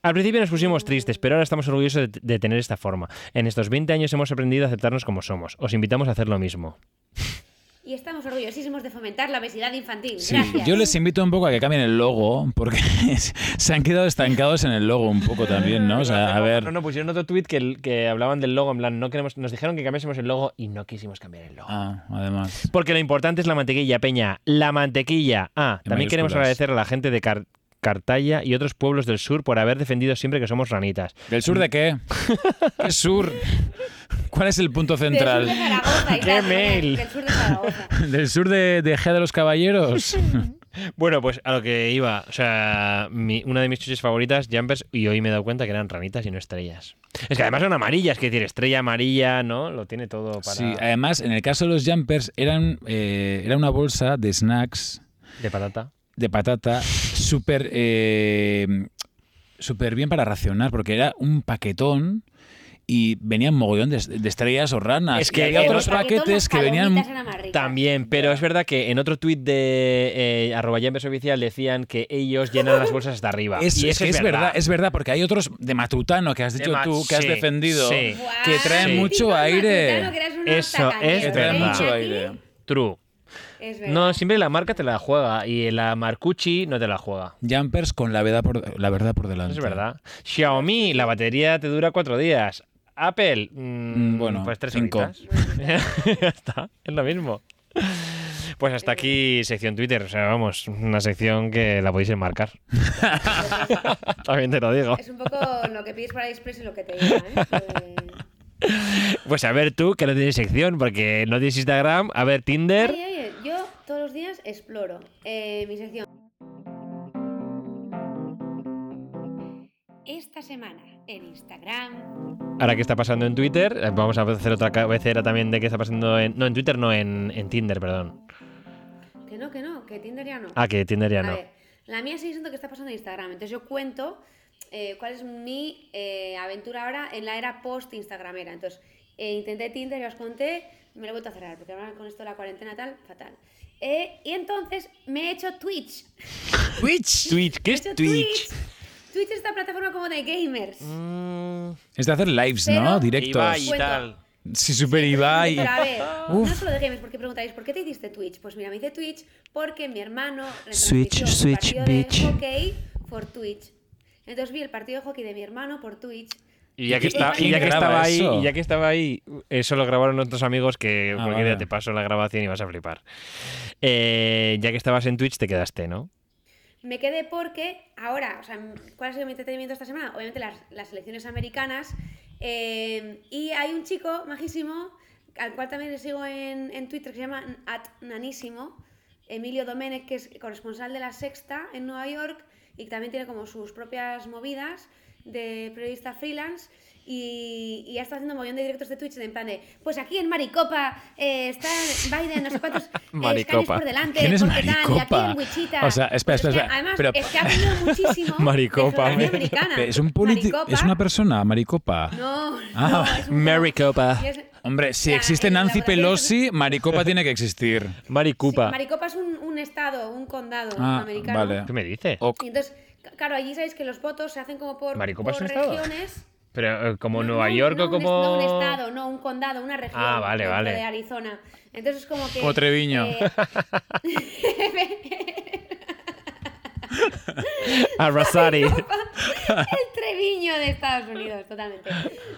Al principio nos pusimos tristes, pero ahora estamos orgullosos de, de tener esta forma. En estos 20 años hemos aprendido a aceptarnos como somos. Os invitamos a hacer lo mismo. Y estamos orgullosísimos de fomentar la obesidad infantil. Sí, Gracias. yo les invito un poco a que cambien el logo, porque se han quedado estancados en el logo un poco también, ¿no? O sea, a ver. No, no, pusieron otro tweet que, que hablaban del logo, en plan, no queremos, nos dijeron que cambiásemos el logo y no quisimos cambiar el logo. Ah, además. Porque lo importante es la mantequilla, Peña. La mantequilla. Ah, también queremos agradecer a la gente de Car- Cartaya y otros pueblos del sur por haber defendido siempre que somos ranitas. ¿Del sur de qué? ¿Qué sur? ¿Cuál es el punto Del sur de central? Zaragoza ¡Qué mail! Del sur de Zaragoza. ¿Del sur de, de Gea de los Caballeros? Bueno, pues a lo que iba. O sea, mi- una de mis chuches favoritas, Jumpers, y hoy me he dado cuenta que eran ranitas y no estrellas. Es que además son amarillas, que decir, estrella amarilla, ¿no? Lo tiene todo para. Sí, además, en el caso de los jumpers, eran, eh, era una bolsa de snacks De patata. de patata súper eh, súper bien para racionar, porque era un paquetón y venían mogollón de, de estrellas o ranas. Es Y que había otros otro- paquetes que venían... También, pero es verdad que en otro tuit de eh, arroba oficial decían que ellos llenan las bolsas hasta arriba. Es, y es eso que es verdad, es verdad, porque hay otros de Matutano que has dicho tú, que has sí, defendido, sí. Que traen Sí. mucho aire. Eso es tacañeros, Que traen verdad. mucho aire. True. Es verdad. No, siempre la marca te la juega y la Marcucci no te la juega. Jumpers con la verdad por, la verdad por delante. Es verdad. Xiaomi, la batería te dura cuatro días. Apple, mm, Mm, bueno, pues tres cinco. ya está, es lo mismo. Pues hasta aquí sección Twitter. O sea, vamos, una sección que la podéis enmarcar. También te lo digo. Es un poco lo que pides para Express y lo que te llega, ¿eh? Pues a ver tú, que no tienes sección, porque no tienes Instagram. A ver, Tinder. Ay, ay, yo todos los días exploro eh, mi sección. Esta semana en Instagram. Ahora qué está pasando en Twitter. Eh, Vamos a hacer otra cabecera también de qué está pasando en. No, en Twitter, no, en, en Tinder, perdón. Que no, que no, que Tinder ya no. Ah, que Tinder ya A no. ver, la mía sigue siendo que está pasando en Instagram. Entonces yo cuento eh, cuál es mi eh, aventura ahora en la era post-Instagramera. Entonces eh, intenté Tinder, ya os conté, me lo he vuelto a cerrar, porque ahora con esto de la cuarentena tal, fatal. Eh, y entonces me he hecho Twitch. Twitch. Twitch, ¿qué es hecho Twitch? Twitch es esta plataforma como de gamers. Mm, Es de hacer lives, ¿no? Directos. Ibai y Cuento. tal. Sí, super Ibai. Pero a ver, Uf. no solo de gamers, porque preguntáis, ¿por qué te hiciste Twitch? Pues mira, me hice Twitch porque mi hermano Switch, switch, bitch. de hockey por Twitch. Entonces vi el partido de hockey de mi hermano por Twitch. Y ya que, ¿Quién- está, y quién ya que graba estaba ahí, y ya que estaba ahí, eso lo grabaron otros amigos que Ah, cualquier día te paso la grabación y vas a flipar. Eh, ya que estabas en Twitch, te quedaste, ¿no? Me quedé porque ahora, o sea, ¿cuál ha sido mi entretenimiento esta semana? Obviamente las, las elecciones americanas. eh, y hay un chico majísimo, al cual también le sigo en, en Twitter, que se llama at nanísimo, Emilio Domenech, que es corresponsal de La Sexta en Nueva York y también tiene como sus propias movidas de periodista freelance. y, y ha estado haciendo un montón de directos de Twitch en plan de, pues aquí en Maricopa eh, está Biden, no sé cuántos eh, Maricopa. por delante, ¿Quién es tal, y aquí Maricopa? en Wichita. O sea, espera, Pues es espera, que, Además, pero- es que ha aprendido muchísimo Maricopa, de americana. Es un político, Maricopa- es una persona, Maricopa. No, Ah. no, es un Maricopa. Es- Hombre, si existe Nancy Pelosi, Maricopa tiene que existir. Maricupa. Sí, Maricopa es un, un estado, un condado Ah, americano. vale. ¿Qué me dices? Y entonces, claro, allí sabéis que los votos se hacen como por, ¿Maricopa es por un estado? regiones. Pero eh, como No, Nueva no, York no o como... no un estado, no un condado, una región. Ah, vale, vale. De Arizona. Entonces es como que. O Treviño. eh, Arrasari. el Treviño de Estados Unidos, totalmente.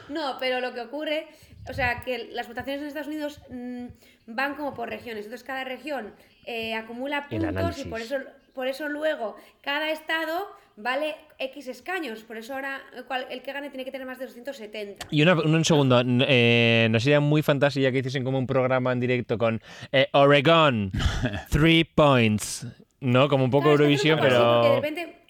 No, pero lo que ocurre, o sea, que las votaciones en Estados Unidos mm, van como por regiones. Entonces cada región eh, acumula puntos y por eso, por eso luego cada estado vale X escaños. Por eso ahora el cual- el que gane tiene que tener más de 270. Y una- un segundo, eh, ¿no sería muy fantasía que hiciesen como un programa en directo con eh, Oregon, three points? ¿No? Como un poco Claro, Eurovisión, pero...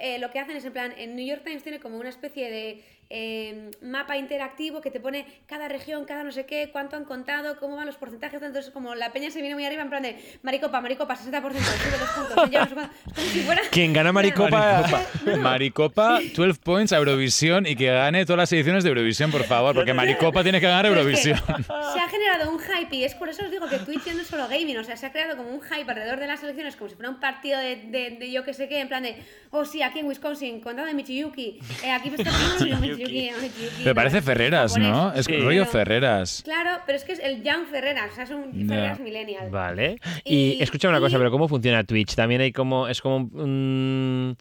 Eh, lo que hacen es en plan, en New York Times tiene como una especie de eh, mapa interactivo que te pone cada región, cada no sé qué, cuánto han contado, cómo van los porcentajes, entonces como la peña se viene muy arriba en plan de Maricopa, Maricopa, 60%, sube dos puntos, ya no es como si fuera... Quien gana Maricopa... Maricopa, Maricopa, 12 points a Eurovisión y que gane todas las ediciones de Eurovisión, por favor, porque Maricopa tiene que ganar es Eurovisión. que se ha generado un hype y es por eso os digo que Twitch ya no es solo gaming, o sea, se ha creado como un hype alrededor de las elecciones, como si fuera un partido de, de, de yo que sé qué, en plan de, oh sí, aquí en Wisconsin, condado de Michiyuki, eh, aquí está Michiyuki, Michiyuki, Me parece Ferreras, ¿no? Es Sí. rollo Ferreras. Claro, pero es que es el Young Ferreras, o sea, es un. Ferreras millennial. Vale. Y, Y- escucha una cosa, y- pero ¿cómo funciona Twitch? También hay como... Es como un...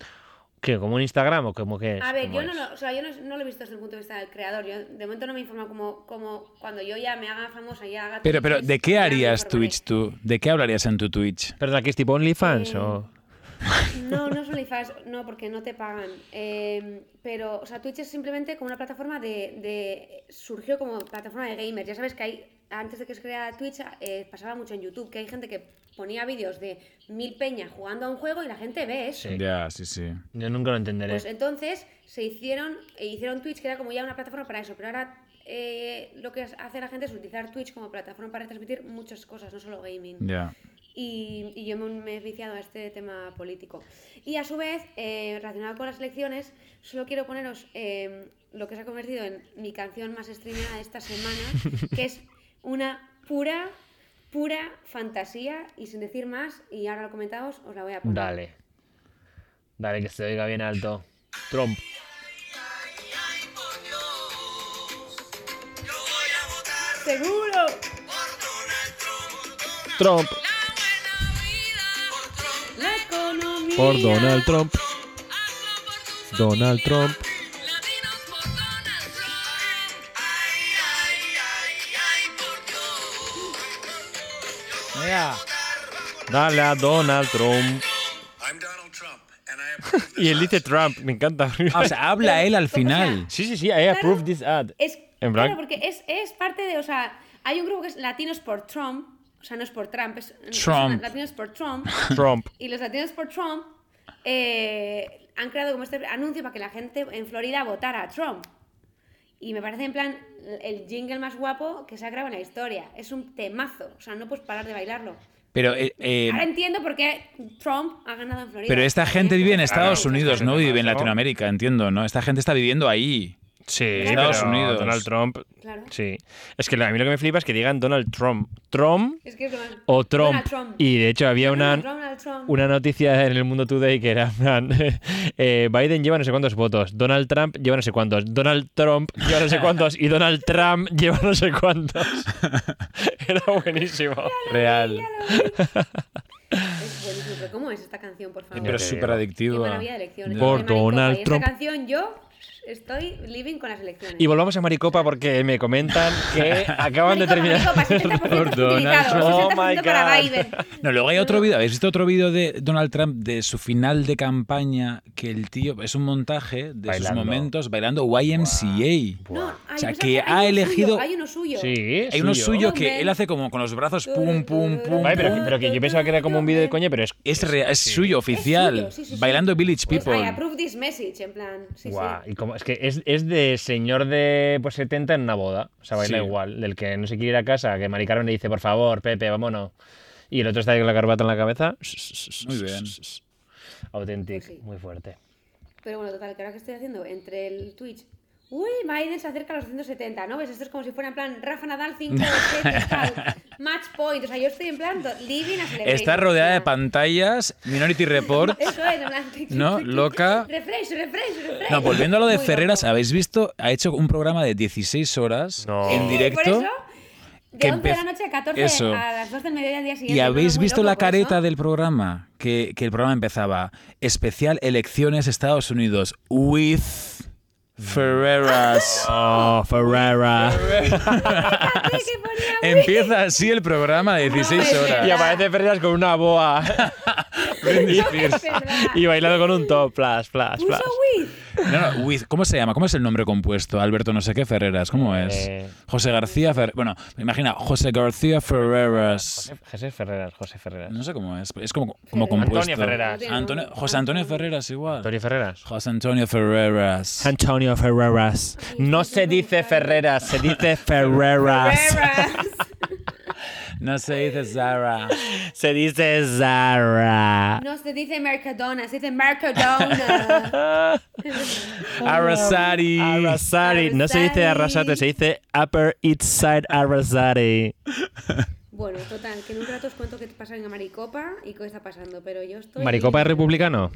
¿Qué? ¿Como un Instagram o como qué es? A ver, ¿Cómo yo no lo, o sea, yo no, no lo he visto desde el punto de vista del creador. Yo de momento no me informa como, como cuando yo ya me haga famosa, ya haga Pero, pero, ¿de qué harías. Twitch tú? ¿De qué hablarías en tu Twitch? Perdona, ¿que es tipo OnlyFans Eh, o...? No, no es OnlyFans, no, porque no te pagan. Eh, pero, o sea, Twitch es simplemente como una plataforma de, de- Surgió como plataforma de gamers. Ya sabes que hay, antes de que se creara Twitch, eh, pasaba mucho en YouTube, que hay gente que ponía vídeos de mil peñas jugando a un juego y la gente ve eso. Sí. Ya, sí, sí. Yo nunca lo entenderé. Pues entonces se hicieron, e hicieron Twitch, que era como ya una plataforma para eso, pero ahora eh, lo que hace la gente es utilizar Twitch como plataforma para transmitir muchas cosas, no solo gaming. Ya. Y, y yo me, he viciado a este tema político. Y a su vez, eh, relacionado con las elecciones, solo quiero poneros eh, lo que se ha convertido en mi canción más streameada de esta semana, que es una pura, pura fantasía y sin decir más, y ahora lo comentaos, os la voy a poner. Dale. Dale, que se oiga bien alto. Trump. ¡Seguro! Trump. La economía. Por Donald Trump. Donald Trump. Dale a Donald Trump. I'm Donald Trump, and I approve this Y él dice Trump, me encanta. Ah, o sea, habla él al final. Sí, sí, sí, I approve this ad. Es, En plan- claro, porque es, es parte de, o sea, hay un grupo que es Latinos por Trump, o sea, no es por Trump, es, Trump. Latinos por Trump, Trump. y los Latinos por Trump eh, han creado como este anuncio para que la gente en Florida votara a Trump. Y me parece en plan el jingle más guapo que se ha creado en la historia. Es un temazo, o sea, no puedes parar de bailarlo. Pero, eh, eh, Ahora entiendo por qué Trump ha ganado en Florida. pero esta gente vive en Estados Claro, Unidos, no vive en. Estadounidense, entiendo, ¿no? Esta gente está viviendo ahí. Sí, Estados pero Unidos. Donald Trump. Claro. Sí. Es que a mí lo que me flipa es que digan Donald Trump. Trump Es que es o Trump. Donald Trump. Y de hecho había una, Trump. una noticia en el Mundo Today que era eh, Biden lleva no sé cuántos votos, Donald Trump lleva no sé cuántos, Donald Trump lleva no sé cuántos y Donald Trump lleva no sé cuántos. Era buenísimo. Real. Es buenísimo, pero ¿cómo es esta canción, por favor? Pero te súper adictiva. Por. Donald Y esta Trump. canción yo estoy living con las elecciones. Y volvamos a Maricopa porque me comentan que acaban de terminar. Maricopa, 70% Por Donald Trump. 60% Oh my para God. Biden. No, luego hay otro vídeo. ¿Habéis visto otro vídeo de Donald Trump de su final de campaña? Que el tío es un montaje de sus momentos bailando YMCA. O sea, que hay ha uno elegido- Suyo, hay uno suyo. Sí, Hay uno suyo que él hace como con los brazos pum, pum, pum. Vale, pero, pum. pero que yo pensaba que era como un vídeo de coña, pero es. Es, rea- es suyo, oficial. suyo, sí, sí, sí. Bailando Village Pues I People. approve this message, en plan. Sí, sí. y como- es que es, es de señor de pues 70 en una boda. O sea, baila Sí. igual. Del que no se quiere ir a casa, que Mari Carmen le dice, por favor, Pepe, vámonos. Y el otro está ahí con la carbata en la cabeza. Muy bien. Auténtico, Pues sí. muy fuerte. Pero bueno, total, que ahora que estoy haciendo entre el Twitch. Uy, Biden se acerca a los 170, ¿no? ¿Ves? Esto es como si fuera en plan Rafa Nadal 5 sets, tal, match point. O sea, yo estoy en plan living a celebration. Está rodeada de pantallas, Minority Report. Eso es, en plan. No, loca. Refresh, refresh, refresh. No, volviendo a lo de Muy Ferreras, loco. ¿habéis visto? Ha hecho un programa de 16 horas No. en Por directo. eso, de que 11 de la noche a 14 Eso. a las 2 del mediodía del día siguiente. ¿Y habéis visto loco la por careta del programa? Que, que el programa empezaba Especial Elecciones Estados Unidos with Ferreras. Oh, Ferrera. Empieza así el programa de 16 No, es horas. Y aparece Ferreras con una boa. Britney Spears. y bailando con un top. Flash, flash, flash. No, no, with- ¿Cómo se llama? ¿Cómo es el nombre compuesto? Alberto no sé qué Ferreras. ¿Cómo es? Eh. José García Ferreras. Bueno, me imagina José García Ferreras. José, José Ferreras, José Ferreras. No sé cómo es. Es como, como Ferreras. compuesto. Antonio Ferreras. Antonio- José Antonio Ferreras igual. Antonio Ferreras. José Antonio Ferreras. Antonio Ferreras. No se dice Ferreras, se dice Ferreras. Ferreras. No se dice Zara. Se dice Zara. No se dice Mercadona, se dice Mercadona. Arrasari. Arrasari. No se dice Arrasate, se dice Upper East Side Arrasari. bueno, total, que en un rato os cuento qué pasa en Maricopa y qué está pasando, pero yo estoy... ¿Maricopa es republicano?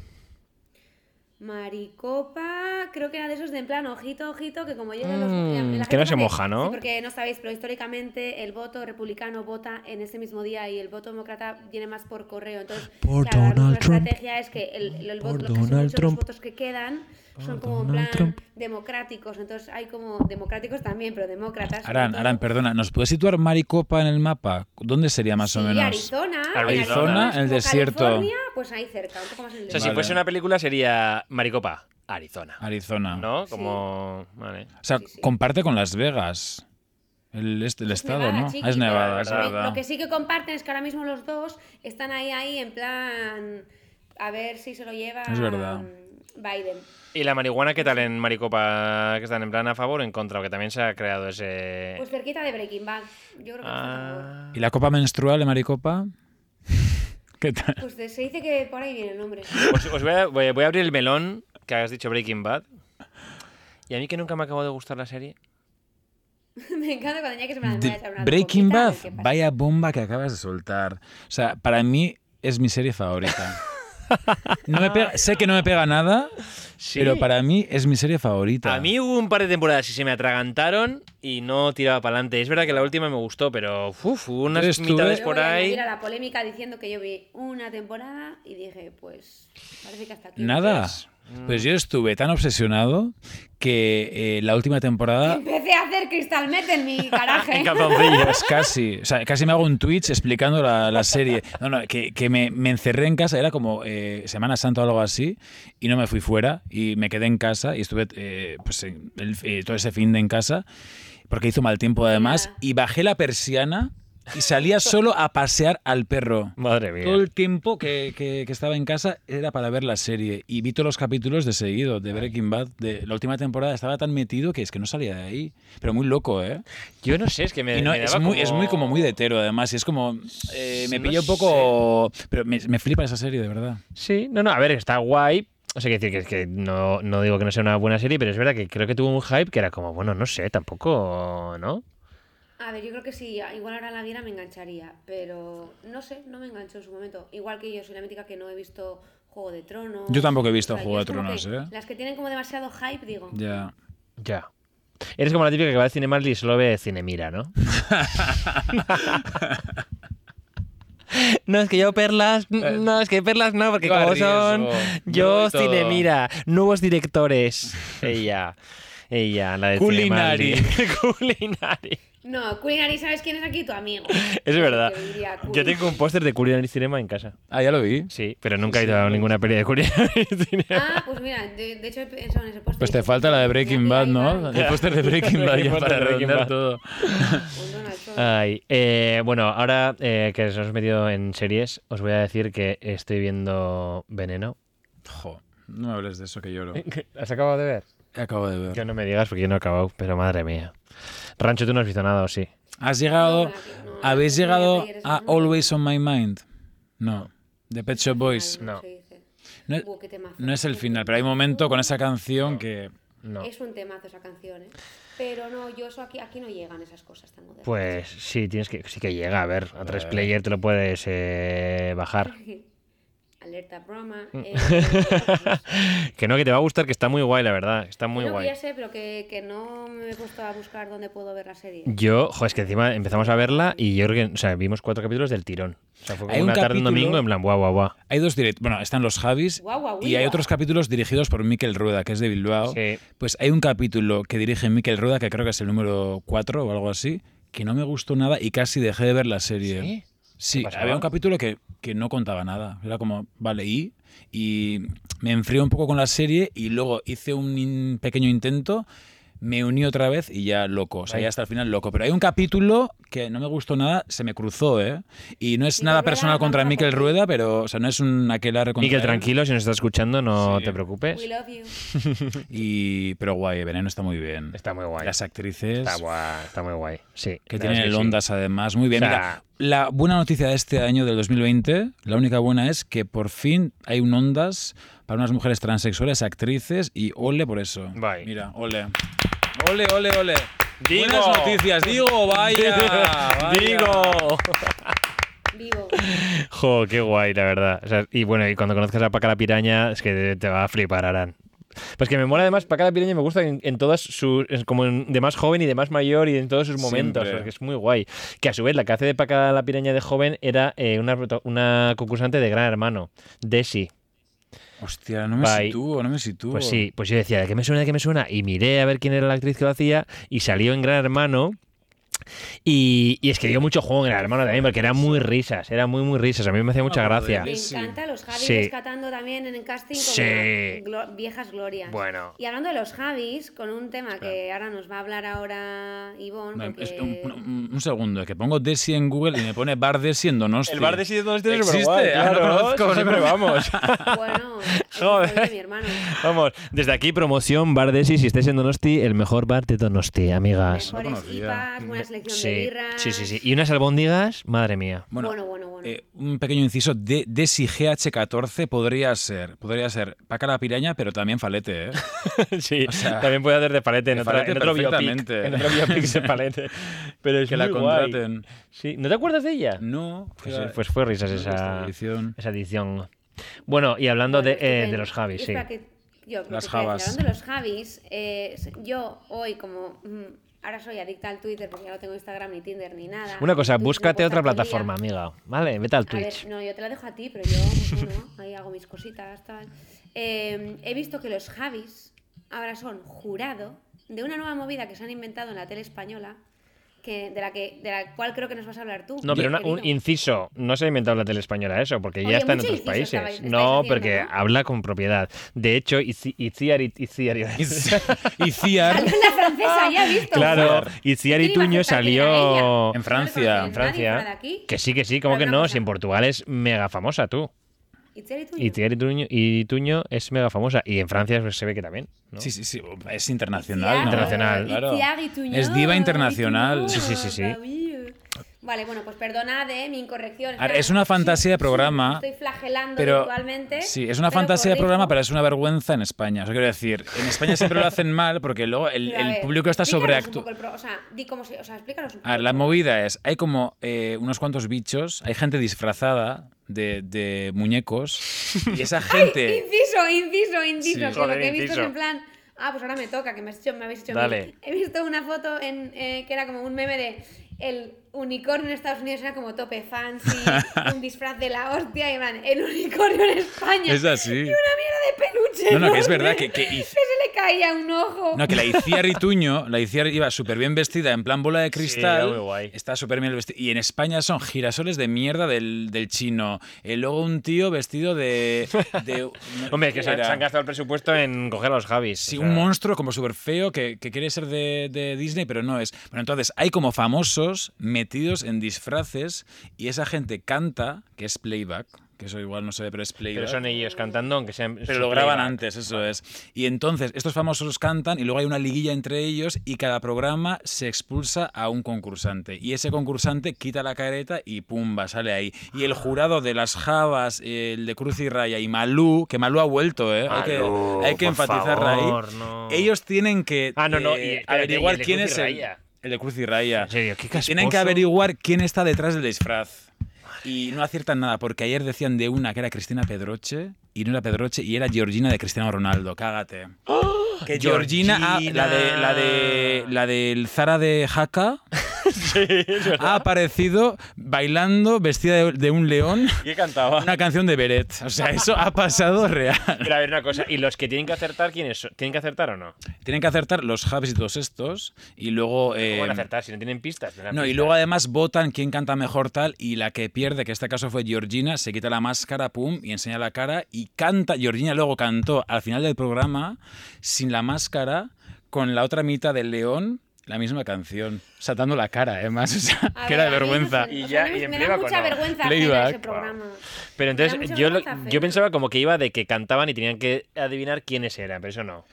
Maricopa, creo que era de esos de en plan ojito, ojito, que como lleguen los... Mm, la que no se sabe- moja, ¿no? Sí, porque no sabéis, pero históricamente el voto republicano vota en ese mismo día y el voto demócrata viene más por correo. Entonces, Por claro, Donald nuestra Trump. estrategia es que el, el, el voto, Por casi Donald muchos los Trump. votos que quedan son Por como en plan Trump. democráticos. Entonces hay como democráticos también, pero demócratas. todo. Aran, perdona, ¿nos puedes situar Maricopa en el mapa? ¿Dónde sería más o menos? Arizona, Arizona, en el desierto. California, pues ahí cerca, un poco más en el O sea, si fuese una película sería Maricopa, Arizona. Arizona. ¿No? Como. Vale. O sea, Sí, sí. comparte con Las Vegas. El, este, el Es estado, Nevada, ¿no? chiqui, Ah, es Nevada, es lo que- verdad. Lo que sí que comparten es que ahora mismo los dos están ahí, ahí, en plan. A ver si se lo lleva Es verdad. Biden. ¿Y la marihuana qué tal en Maricopa? ¿Que están en plan a favor o en contra? O que también se ha creado ese. Pues cerquita de Breaking Bad. Yo creo que está a favor. Ah. ¿Y la copa menstrual de Maricopa? ¿Qué tal? Pues se dice que por ahí viene el nombre. Os, os voy, a, voy a- voy a abrir el melón que has dicho Breaking Bad. Y a mí que nunca me acabó de gustar la serie. Me encanta cuando ya que se me echar una Breaking Bad, vaya bomba que acabas de soltar. O sea, para mí es mi serie favorita. No me pega- sé que no me pega nada, Sí. pero para mí es mi serie favorita. A mí hubo un par de temporadas y se me atragantaron y no tiraba para adelante. Es verdad que la última me gustó, pero uf, unas mitades ¿eh? Yo por ahí. añadir a la polémica diciendo que yo vi una temporada y dije, pues parece que hasta aquí. Nada. Pues yo estuve tan obsesionado que eh, la última temporada Empecé a hacer crystal meth en mi garaje. Pues casi, o sea, casi me hago un Twitch explicando la, la serie. No, no, que, que me, me encerré en casa, era como eh, Semana Santa o algo así, y no me fui fuera, y me quedé en casa, y estuve eh, pues, el- eh, todo ese fin de en casa, porque hizo mal tiempo además, Nada. y bajé la persiana y salía solo a pasear al perro. Madre mía. Todo el tiempo que, que- que estaba en casa era para ver la serie. Y vi todos los capítulos de seguido de Breaking Bad. De la última temporada estaba tan metido que es que no salía de ahí. Pero muy loco, ¿eh? Yo no sé, es que me. No, me es, daba muy, es muy como muy de hetero, además. Y es como. eh, me No pilla un poco. Pero me, me flipa esa serie, de verdad. Sí, no, no, a ver, está guay. O sea, quiero decir que, es que no, no digo que no sea una buena serie, pero es verdad que creo que tuvo un hype que era como, bueno, no sé, tampoco, ¿no? A ver, yo creo que sí, igual ahora la viera me engancharía, pero no sé, no me enganchó en su momento. Igual que yo soy la mítica que no he visto Juego de Tronos. Yo tampoco he visto Juego de Tronos, ¿eh? Las que tienen como demasiado hype, digo. Ya. Ya. Eres como la típica que va al Cinemark y solo ve Cinemira, ¿no? No, es que yo perlas, no, es que perlas no, porque como son yo. Cinemira, nuevos directores. Ella, ella, la de Culinari. Culinari. No, Culinary, ¿sabes quién es aquí? Tu amigo. Es verdad. Yo tengo un póster de Culinary Cinema en casa. Ah, ya lo vi. Sí, pero nunca he ido a ninguna peli de Culinary Cinema. Ah, pues mira, de, de hecho he pensado en ese póster. Pues te falta la de Breaking Bad, ¿no? El póster de Breaking Bad ya para redondear todo. Trump. Ay, eh, bueno, ahora eh, que nos hemos metido en series, os voy a decir que estoy viendo Veneno. Jo, no hables de eso que lloro. ¿Has acabado de ver? Acabo de ver. Que no me digas porque yo no he acabado, pero madre mía. Rancho, tú no has visto nada, ¿o sí? ¿Has llegado, habéis llegado a. Always on My Mind? No. The Pet Shop Boys. No. No, es- no el final, pero hay un momento con esa canción que... No. Es un temazo esa canción, ¿eh? Pero no, yo eso aquí, aquí no llegan esas cosas tan modernas. Pues sí, tienes que, sí que llega, a ver, a tres player te lo puedes eh, bajar. Alerta broma. Mm. eh, que no, que te va a gustar, que está muy guay, la verdad, está muy que guay. ya sé, pero que, que no me he puesto a buscar dónde puedo ver la serie. Yo, joder, es que encima empezamos a verla y yo creo que, o sea, vimos cuatro capítulos del tirón. O sea, fue Hay como un una tarde, un domingo, en plan, guau, guau, guau. Hay dos directos. Bueno, están los Javis Guau, guau, y hay guau. otros capítulos dirigidos por Miquel Rueda, que es de Bilbao. Sí. Pues hay un capítulo que dirige Miquel Rueda, que creo que es el número 4 o algo así, que no me gustó nada y casi dejé de ver la serie. ¿Sí? Sí, había un capítulo que, que no contaba nada. Era como, vale, y, y me enfrié un poco con la serie y luego hice un in- pequeño intento, me uní otra vez y ya loco. O sea, ya hasta el final loco. Pero hay un capítulo que no me gustó nada, se me cruzó, ¿eh? Y no es nada personal contra Miquel. Rueda, pero, o sea, no es un aquelarre contra Miquel, tranquilo, si nos estás escuchando, no Sí. te preocupes. We love you. Y, pero guay, Veneno está muy bien. Está muy guay. Las actrices Está guay, está muy guay. Sí. que tienen el sí. Ondas además, muy bien. O sea- Mira, la buena noticia de este año del 2020, la única buena es que por fin hay un Ondas para unas mujeres transexuales, actrices y ole por eso. Bye. Mira, ole. Ole, ole, ole. Digo. Buenas noticias, digo, vaya. vaya. ¡Digo! Vivo. Jo, qué guay, la verdad. O sea, y bueno, y cuando conozcas a Paca la Piraña, es que te va a flipar, Aran. Pues que me mola además, Paca la Piraña me gusta en, en todas sus. es como en- de más joven y de más mayor y en todos sus momentos, Siempre. porque es muy guay. Que a su vez, la que hace de Paca la Piraña de joven era eh, una, una concursante de Gran Hermano, Desi. Hostia, no me Bye. sitúo, no me sitúo. Pues sí, pues yo decía, ¿de qué me suena, de qué me suena? Y miré a ver quién era la actriz que lo hacía y salió en Gran Hermano. Y, y es que dio mucho juego en Gran Hermano también, porque eran muy risas, eran muy, muy risas. A mí me hacía mucha Ah, gracia. Me encanta los Javis Sí. rescatando también en el casting como Sí. glo- viejas glorias. Bueno. Y hablando de los Javis, con un tema que ahora nos va a hablar ahora Ivonne, No, porque... es- un, un- un segundo, que pongo Desi en Google y me pone Bar Desi en Donosti. El bar de Sitio Donosti es Existe, ah, no claro, conozco, no siempre conozco. vamos. Bueno, es Joder. de mi hermano. Vamos, desde aquí promoción Bar Desi, si estáis en Donosti, el mejor bar de Donosti, amigas. Mejores selección de Sí, birras. sí, sí, sí. Y unas albóndigas, madre mía. Bueno, Bueno, bueno, bueno. Eh, un pequeño inciso, de, Desi GH14 podría ser, podría ser Paca la Piraña, pero también Falete, ¿eh? Sí, sea, también puede hacer de palete en, de otra- Falete en otro biopic. En otro biopic de palete. Pero es que la muy guay. contraten. Sí, ¿no te acuerdas de ella? No, Pues, era- pues fue risas esa, edición. esa edición. Bueno, y hablando Bueno, de, eh, de los Javis, sí. que yo, Las Javas. Hablando de los Javis, eh, yo hoy como... mm, ahora soy adicta al Twitter porque ya no tengo Instagram ni Tinder ni nada. Una cosa, Twitch búscate otra plataforma, amiga. Vale, vete al ver, Twitch. no, yo te la dejo a ti, pero yo, pues, bueno, ahí hago mis cositas, tal. Eh, he visto que los Javis ahora son jurado de una nueva movida que se han inventado en la tele española, que, de, la que, de la cual creo que nos vas a hablar tú. No, pero una- un inciso. No se ha inventado la tele española eso, porque Oye, ya está en otros países. estáis no, haciendo, porque ¿no? habla con propiedad. De hecho, Itzi- Itziar y Itziar- y Ciar Habla la francesa, ya visto. Claro. Itziar ¿Quién iba a Ituño aceptar que era salió en Francia. en Francia. Que sí, que sí, como que no, si en Portugal es mega famosa tú. Itziar Ituño. Itziar Ituño, Ituño es mega famosa. Y en Francia se ve que también. ¿no? Sí, sí, sí, es internacional. Itziar, ¿no? Internacional, claro. Itziar Ituño, Es diva internacional. Ituño, Sí, sí, sí, sí. Vale, bueno, pues perdona de mi incorrección. A ver, Espera. es una fantasía de programa, Estoy flagelando Pero virtualmente. sí, es una fantasía de corrijo. programa, pero es una vergüenza en España. O sea, quiero decir, en España siempre lo hacen mal porque luego el, a el ver, público está sobreactuado. O sea, di cómo se. O sea, explícanos un poco. A ver, la movida es, hay como eh, unos cuantos bichos, hay gente disfrazada de, de muñecos y esa gente... Inciso, inciso, inciso. Sí. que Joder, lo que he visto inciso. es en plan. Ah, pues ahora me toca, que me, has hecho- me habéis hecho. Dale. He visto una foto en, eh, que era como un meme de. El unicornio en Estados Unidos era como tope fancy, un disfraz de la hostia, y el unicornio en España. Es así. Y una mierda de peluche. No, no, que es verdad que- que hiz- se le caía un ojo. No, que la Iciar Ituño, la Iciar iba súper bien vestida, en plan bola de cristal. era muy guay. Está súper bien vestida. Y en España son girasoles de mierda del, del chino. Eh, luego un tío vestido de. de Hombre, que se, han gastado el presupuesto en coger a los Javis. Sí, o sea. un monstruo como súper feo que, que quiere ser de, de Disney, pero no es. Bueno, entonces hay como famosos metidos en disfraces y esa gente canta, que es playback, que eso igual no se ve, pero es playback. Pero son ellos cantando, aunque sean. Pero lo graban playback. antes, eso es. Y entonces, estos famosos cantan y luego hay una liguilla entre ellos y cada programa se expulsa a un concursante. Y ese concursante quita la careta y pumba, sale ahí. Y el jurado de las Javas, el de Cruz y Raya y Malú, que Malú ha vuelto, ¿eh? hay que, Malú, hay que enfatizar ahí. no. Ellos tienen que Ah, no, no, eh, y espérate, averiguar y quién es el. El de Cruz y Raya. En serio, qué Tienen que averiguar quién está detrás del disfraz. Y no aciertan nada, porque ayer decían de una que era Cristina Pedroche y no era Pedroche y era Georgina de Cristiano Ronaldo. Cágate. Que Georgina, ah, la de la de la del Zara de Jaca ha aparecido bailando vestida de, de un león ¿Qué cantaba? una canción de Beret. O sea, eso ha pasado real. Pero a ver, una cosa. ¿Y los que tienen que acertar, quiénes son? ¿Tienen que acertar o no? Tienen que acertar los Javis y todos estos y luego ¿Cómo eh, van a acertar si no tienen pistas? No, y pistas. luego además votan quién canta mejor tal y la que pierde, que en este caso fue Georgina, se quita la máscara, pum, y enseña la cara y canta. Georgina luego cantó al final del programa sin la máscara, con la otra mitad del león, la misma canción, saltando la cara, además, o sea, A que era de vergüenza. Y ya- y en me da mucha vergüenza Playback. ese programa. Pero entonces yo, lo- yo pensaba como que iba de que cantaban y tenían que adivinar quiénes eran, pero eso no.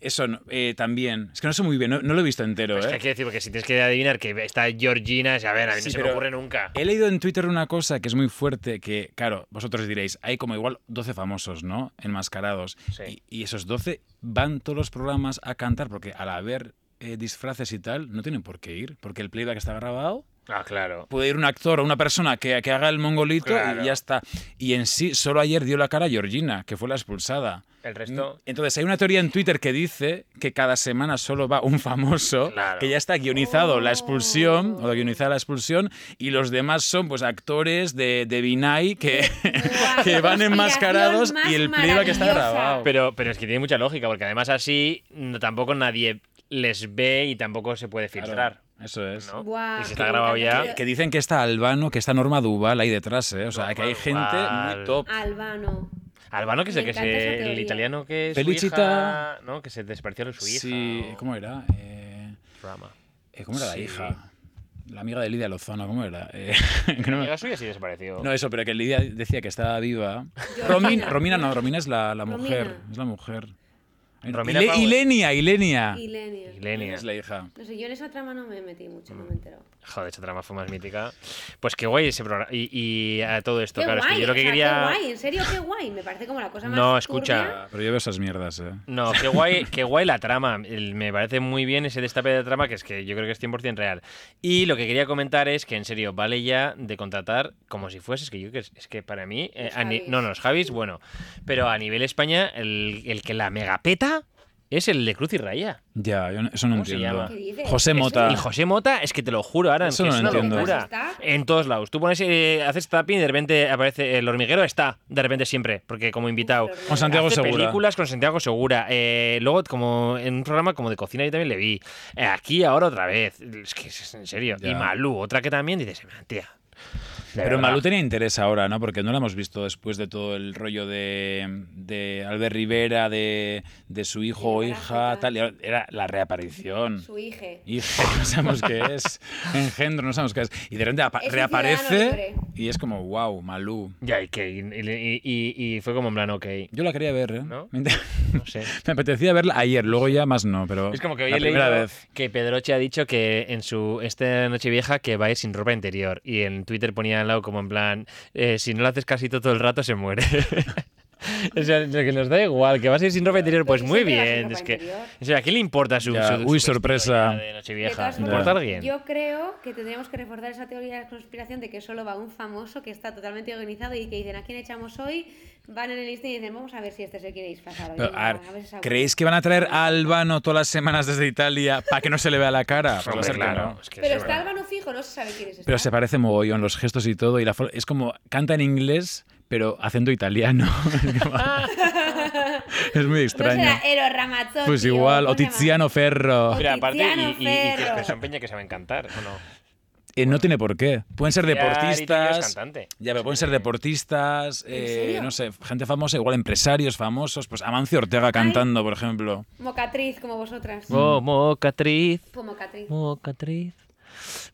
Eso no, eh, también, es que no sé muy bien, no, no lo he visto entero, Es que ¿eh? hay que decir, porque si tienes que adivinar que está Georgina, es, a ver, a mí Sí, no se me ocurre nunca. He leído en Twitter una cosa que es muy fuerte, que, claro, vosotros diréis, hay como igual 12 famosos, ¿no? Enmascarados. Sí. Y, y esos 12 van todos los programas a cantar, porque al haber eh, disfraces y tal, no tienen por qué ir, porque el playback está grabado. Ah, claro. Puede ir un actor o una persona que, que haga el mongolito Claro. y ya está. Y en sí, solo ayer dio la cara a Georgina, que fue la expulsada. El resto. Entonces, hay una teoría en Twitter que dice que cada semana solo va un famoso, Claro. que ya está guionizado la expulsión, o guionizada la expulsión, y los demás son pues actores de, de Vinay que, que van enmascarados y el playback está maravillosa. grabado. Pero, pero es que tiene mucha lógica, porque además así no- tampoco nadie les ve y tampoco se puede Claro, filtrar. Eso es. y si me está grabado ya. Que dicen que está Albano, que está Norma Duval ahí detrás, ¿eh? O sea, que hay gente Duval. muy top. Albano. Albano, que es el que se. El italiano que. Su Felicita. hija, ¿no? Que se despareció de su hija. Sí, o- ¿cómo era? Eh, Rama. eh, ¿Cómo era la hija? La amiga de Lidia Lozano, ¿cómo era? Eh, que no me- suya sí desapareció. No, eso, pero que Lidia decía que estaba viva. Romina, Romina no, Romina es la, la mujer. Romina. Es la mujer. Romina Ile-. Ilenia, Ilenia. Ilenia. Ilenia. Es la hija. No sé, yo en esa trama no me metí mucho, no me he enterado. Joder, esa trama fue más mítica. Pues qué guay ese programa. Y, y a todo esto, Qué claro, guay, es que yo lo que sea, quería. qué guay, en serio, qué guay. Me parece como la cosa más No, escucha. turbia. Pero yo veo esas mierdas, eh. No, qué guay, qué guay la trama. El- me parece muy bien ese destape de trama que es que yo creo que es 100% real. Y lo que quería comentar es que en serio vale ya de contratar como si fuese, es que yo que es, es que para mí, eh, a no, no, los Javis, bueno, pero a nivel España el, el que la megapeta es el de Cruz y Raya. Ya, yo no- eso no ¿Cómo se entiendo. llama? ¿Qué dices? José. Mota. Y José Mota, es que te lo juro ahora, Eso no es lo una entiendo. locura. ¿Está? En todos lados. Tú pones, eh, haces tapping y de repente aparece el hormiguero, está, de repente siempre, porque como invitado. Con Santiago Hace Segura. películas con Santiago Segura. Eh, luego, como en un programa como de cocina, yo también le vi. Eh, aquí, ahora otra vez. Es que es en serio. Ya. Y Malú, otra que también dices, tía. De Pero verdad. Malú tenía interés ahora, ¿no? Porque no la hemos visto después de todo el rollo de, de Albert Rivera, de, de su hijo o hija, tal. era la reaparición. Su hija. Hija, no sabemos qué es. Engendro, no sabemos qué es. Y de repente Es reaparece y es como, wow, Malú. Ya, y, que, y, y- fue como en plan, ok. Yo la quería ver, ¿eh? ¿No? Sé. me apetecía verla ayer, luego ya más no, pero. Es como que hoy la he primera leído vez. que Pedroche ha dicho que en su esta Nochevieja que va a ir sin ropa interior. Y en Twitter ponía al lado como en plan, eh, si no lo haces casito todo el rato se muere. o sea, que nos da igual, que vas a ir sin ropa interior, pues muy bien. Es que, o sea, ¿a quién le importa su, Ya, su- su uy, sorpresa. de Nochevieja? todas ¿Le formas, importa a alguien? Yo creo que tendríamos que reforzar esa teoría de conspiración de que solo va un famoso que está totalmente organizado y que dicen a quién echamos hoy, van en el listing y dicen vamos a ver si este se quiere disfrazar. Pero, venga, a ver, a ver si ¿Creéis que van a traer a Albano todas las semanas desde Italia para que no se le vea la cara? Pues Hombre, claro, no. es que Pero es está verdad. Álvaro fijo, no se sabe quién es. Pero se parece mogollón, los gestos y todo. Y la es como, canta en inglés, pero acento italiano. Es muy No extraño. será Ero Ramazzotti Pues igual, ¿cómo o? Tiziano Ferro. Mira, aparte, y, Tiziano y- y que Ferro. que son peña que saben cantar, ¿o no? Eh, no tiene por qué. Pueden ser deportistas. cantante. Ya, pero pueden ser deportistas, ¿En eh, no sé, gente famosa, igual empresarios famosos. Pues Amancio Ortega cantando, por ejemplo. Mocatriz, como vosotras. Oh, mocatriz, Pues Mocatriz. mocatriz.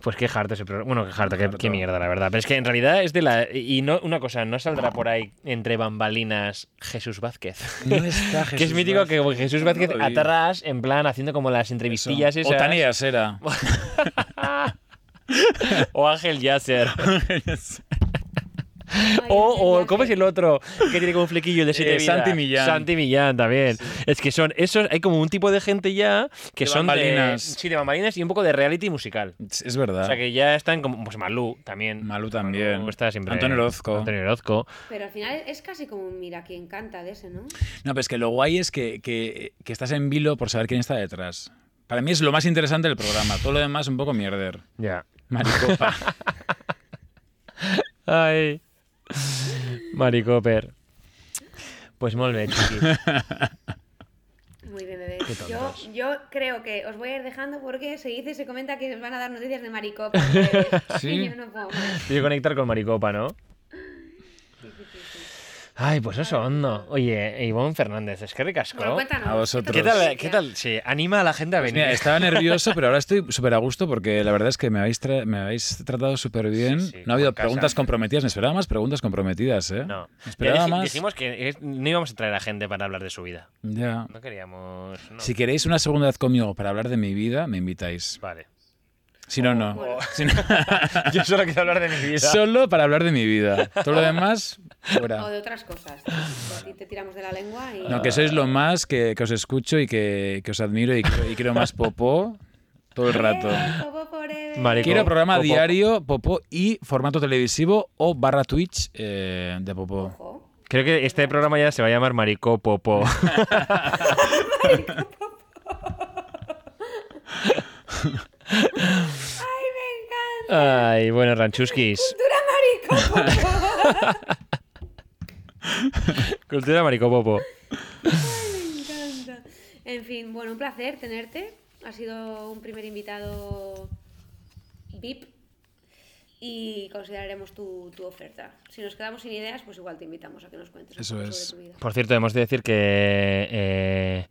Pues qué harto ese programa. Bueno, qué harto, qué, qué mierda, la verdad. Pero es que en realidad es de la. Y no, una cosa, no saldrá por ahí entre bambalinas Jesús Vázquez. No está Jesús que es mítico Vázquez. que Jesús Vázquez No atrás, en plan, haciendo como las entrevistillas Eso. esas. Otanías era. O Ángel Yasser. O, o ¿cómo es el otro que tiene como un flequillo de siete Eh, vidas? Santi Millán. Santi Millán también. Es que son esos, hay como un tipo de gente ya que De son bambalinas. de sí, de bambalinas y un poco de reality musical. Es verdad. O sea que ya están como pues Malú también. Malú también. Malú está siempre. Antonio Orozco. Antonio Orozco. Pero al final es casi como un mira quién canta de ese, ¿no? No, pero es que lo guay es que, que- que estás en vilo por saber quién está detrás. Para mí es lo más interesante del programa. Todo lo demás un poco mierder. Ya. Maricopa. Ay. Maricoper. Pues molt bé. Muy bien, bebé. Qué Yo, yo creo que os voy a ir dejando porque se dice y se comenta que os van a dar noticias de maricopa. ¿Sí? Y yo no puedo más. A conectar con Maricopa, ¿no? Ay, pues eso, hondo. Oye, Ivonne Fernández, es que ricasco. Bueno, cuéntanos. A vosotros. ¿Qué tal, ¿Qué tal? Sí, anima a la gente a Pues venir. mira, estaba nervioso, pero ahora estoy súper a gusto porque la verdad es que me habéis, tra- me habéis tratado súper bien. Sí, sí, no ha habido casa. preguntas comprometidas. Me esperaba más preguntas comprometidas, ¿eh? No. Me esperaba dij- más. Dijimos que es- no íbamos a traer a gente para hablar de su vida. Ya. No queríamos. no. Si queréis una segunda vez conmigo para hablar de mi vida, me invitáis. Vale. Si no, no. Bueno. Si no- Yo solo quiero hablar de mi vida. Solo para hablar de mi vida. Todo lo demás, O fuera. de otras cosas. Ti te tiramos de la lengua y. No, que sois lo más, que, que os escucho y que, que os admiro y, quiero- y quiero más popó todo el rato. Eh, Popo forever. Marico. Quiero programa Popó. diario, popó y formato televisivo o barra Twitch eh, de popó. Ojo. Creo que este programa ya se va a llamar Marico Popo. ¡Ay, me encanta! Ay, bueno, Ranchuskis. ¡Cultura maricopa! Cultura Marico Popo. me encanta. En fin, bueno, un placer tenerte. Ha sido un primer invitado VIP y consideraremos tu, tu oferta. Si nos quedamos sin ideas, pues igual te invitamos a que nos cuentes un Eso poco es. sobre tu vida. Por cierto, hemos de decir que, eh,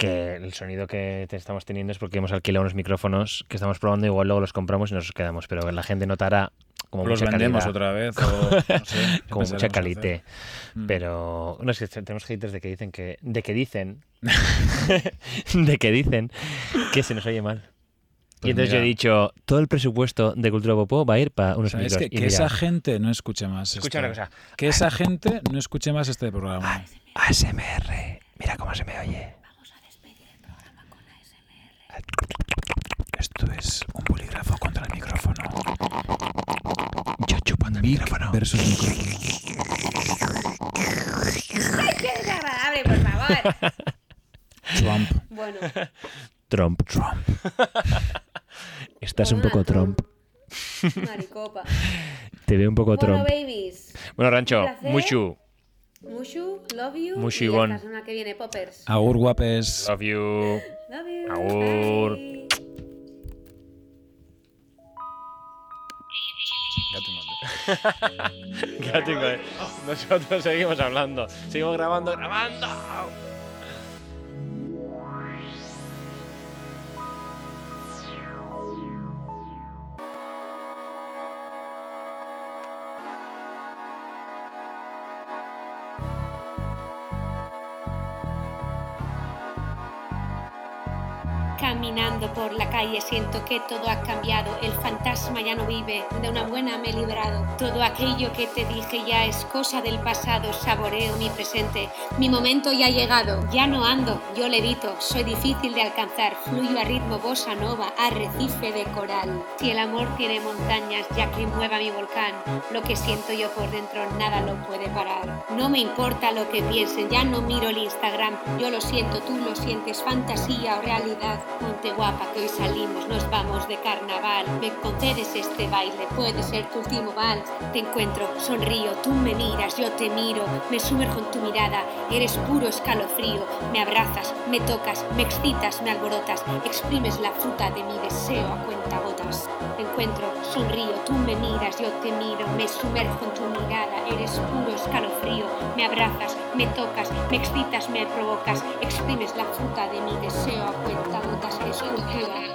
que el sonido que te estamos teniendo es porque hemos alquilado unos micrófonos que estamos probando, igual luego los compramos y nos quedamos, pero la gente notará como Los mucha vendemos calidad, otra vez. O, no sé, ¿qué como mucha hacer? Mm. Pero no es que tenemos haters de que dicen que de que dicen de que dicen que se nos oye mal. Pues y entonces yo he dicho, todo el presupuesto de Cultura Popó va a ir para unos ¿Sabes micros. que, que esa gente no escuche más. Escucha esto. una cosa. Que esa gente no escuche más este programa. ASMR, mira cómo se me oye. Esto es un bolígrafo contra el micrófono. Yo chupando el micrófono. Versus micrófono. ¡Qué desagradable, por favor! Trump. Bueno, Trump. Trump. Estás un poco Trump. maricopa. Te veo un poco Bueno, Trump. babies. Bueno, Rancho, placer. Mushu. Mushu, love you. Mushu, y Ivonne. hasta la semana que viene, poppers. Agur guapes. Love you. Love you. Agur. Bye. Tengo, eh. Nosotros seguimos hablando. Seguimos grabando, grabando. Caminando por la calle siento que todo ha cambiado, el fantasma ya no vive, de una buena me he librado. Todo aquello que te dije ya es cosa del pasado, saboreo mi presente, mi momento ya ha llegado. Ya no ando, yo levito, soy difícil de alcanzar, fluyo a ritmo bossa nova, arrecife de coral. Si el amor tiene montañas, ya que mueva mi volcán, lo que siento yo por dentro nada lo puede parar. No me importa lo que piensen, ya no miro el Instagram, yo lo siento, tú lo sientes, fantasía o realidad. Ponte guapa que hoy salimos, nos vamos de carnaval. Me concedes este baile, puede ser tu último vals. Te encuentro, sonrío, tú me miras, yo te miro, me sumerjo en tu mirada, eres puro escalofrío. Me abrazas, me tocas, me excitas, me alborotas, exprimes la fruta de mi deseo a cuentagotas. Te encuentro, sonrío, tú me miras, yo te miro, me sumerjo en tu mirada, eres puro escalofrío. Me abrazas, me tocas, me excitas, me provocas, exprimes la fruta de mi deseo a cuentagotas, eres cultura.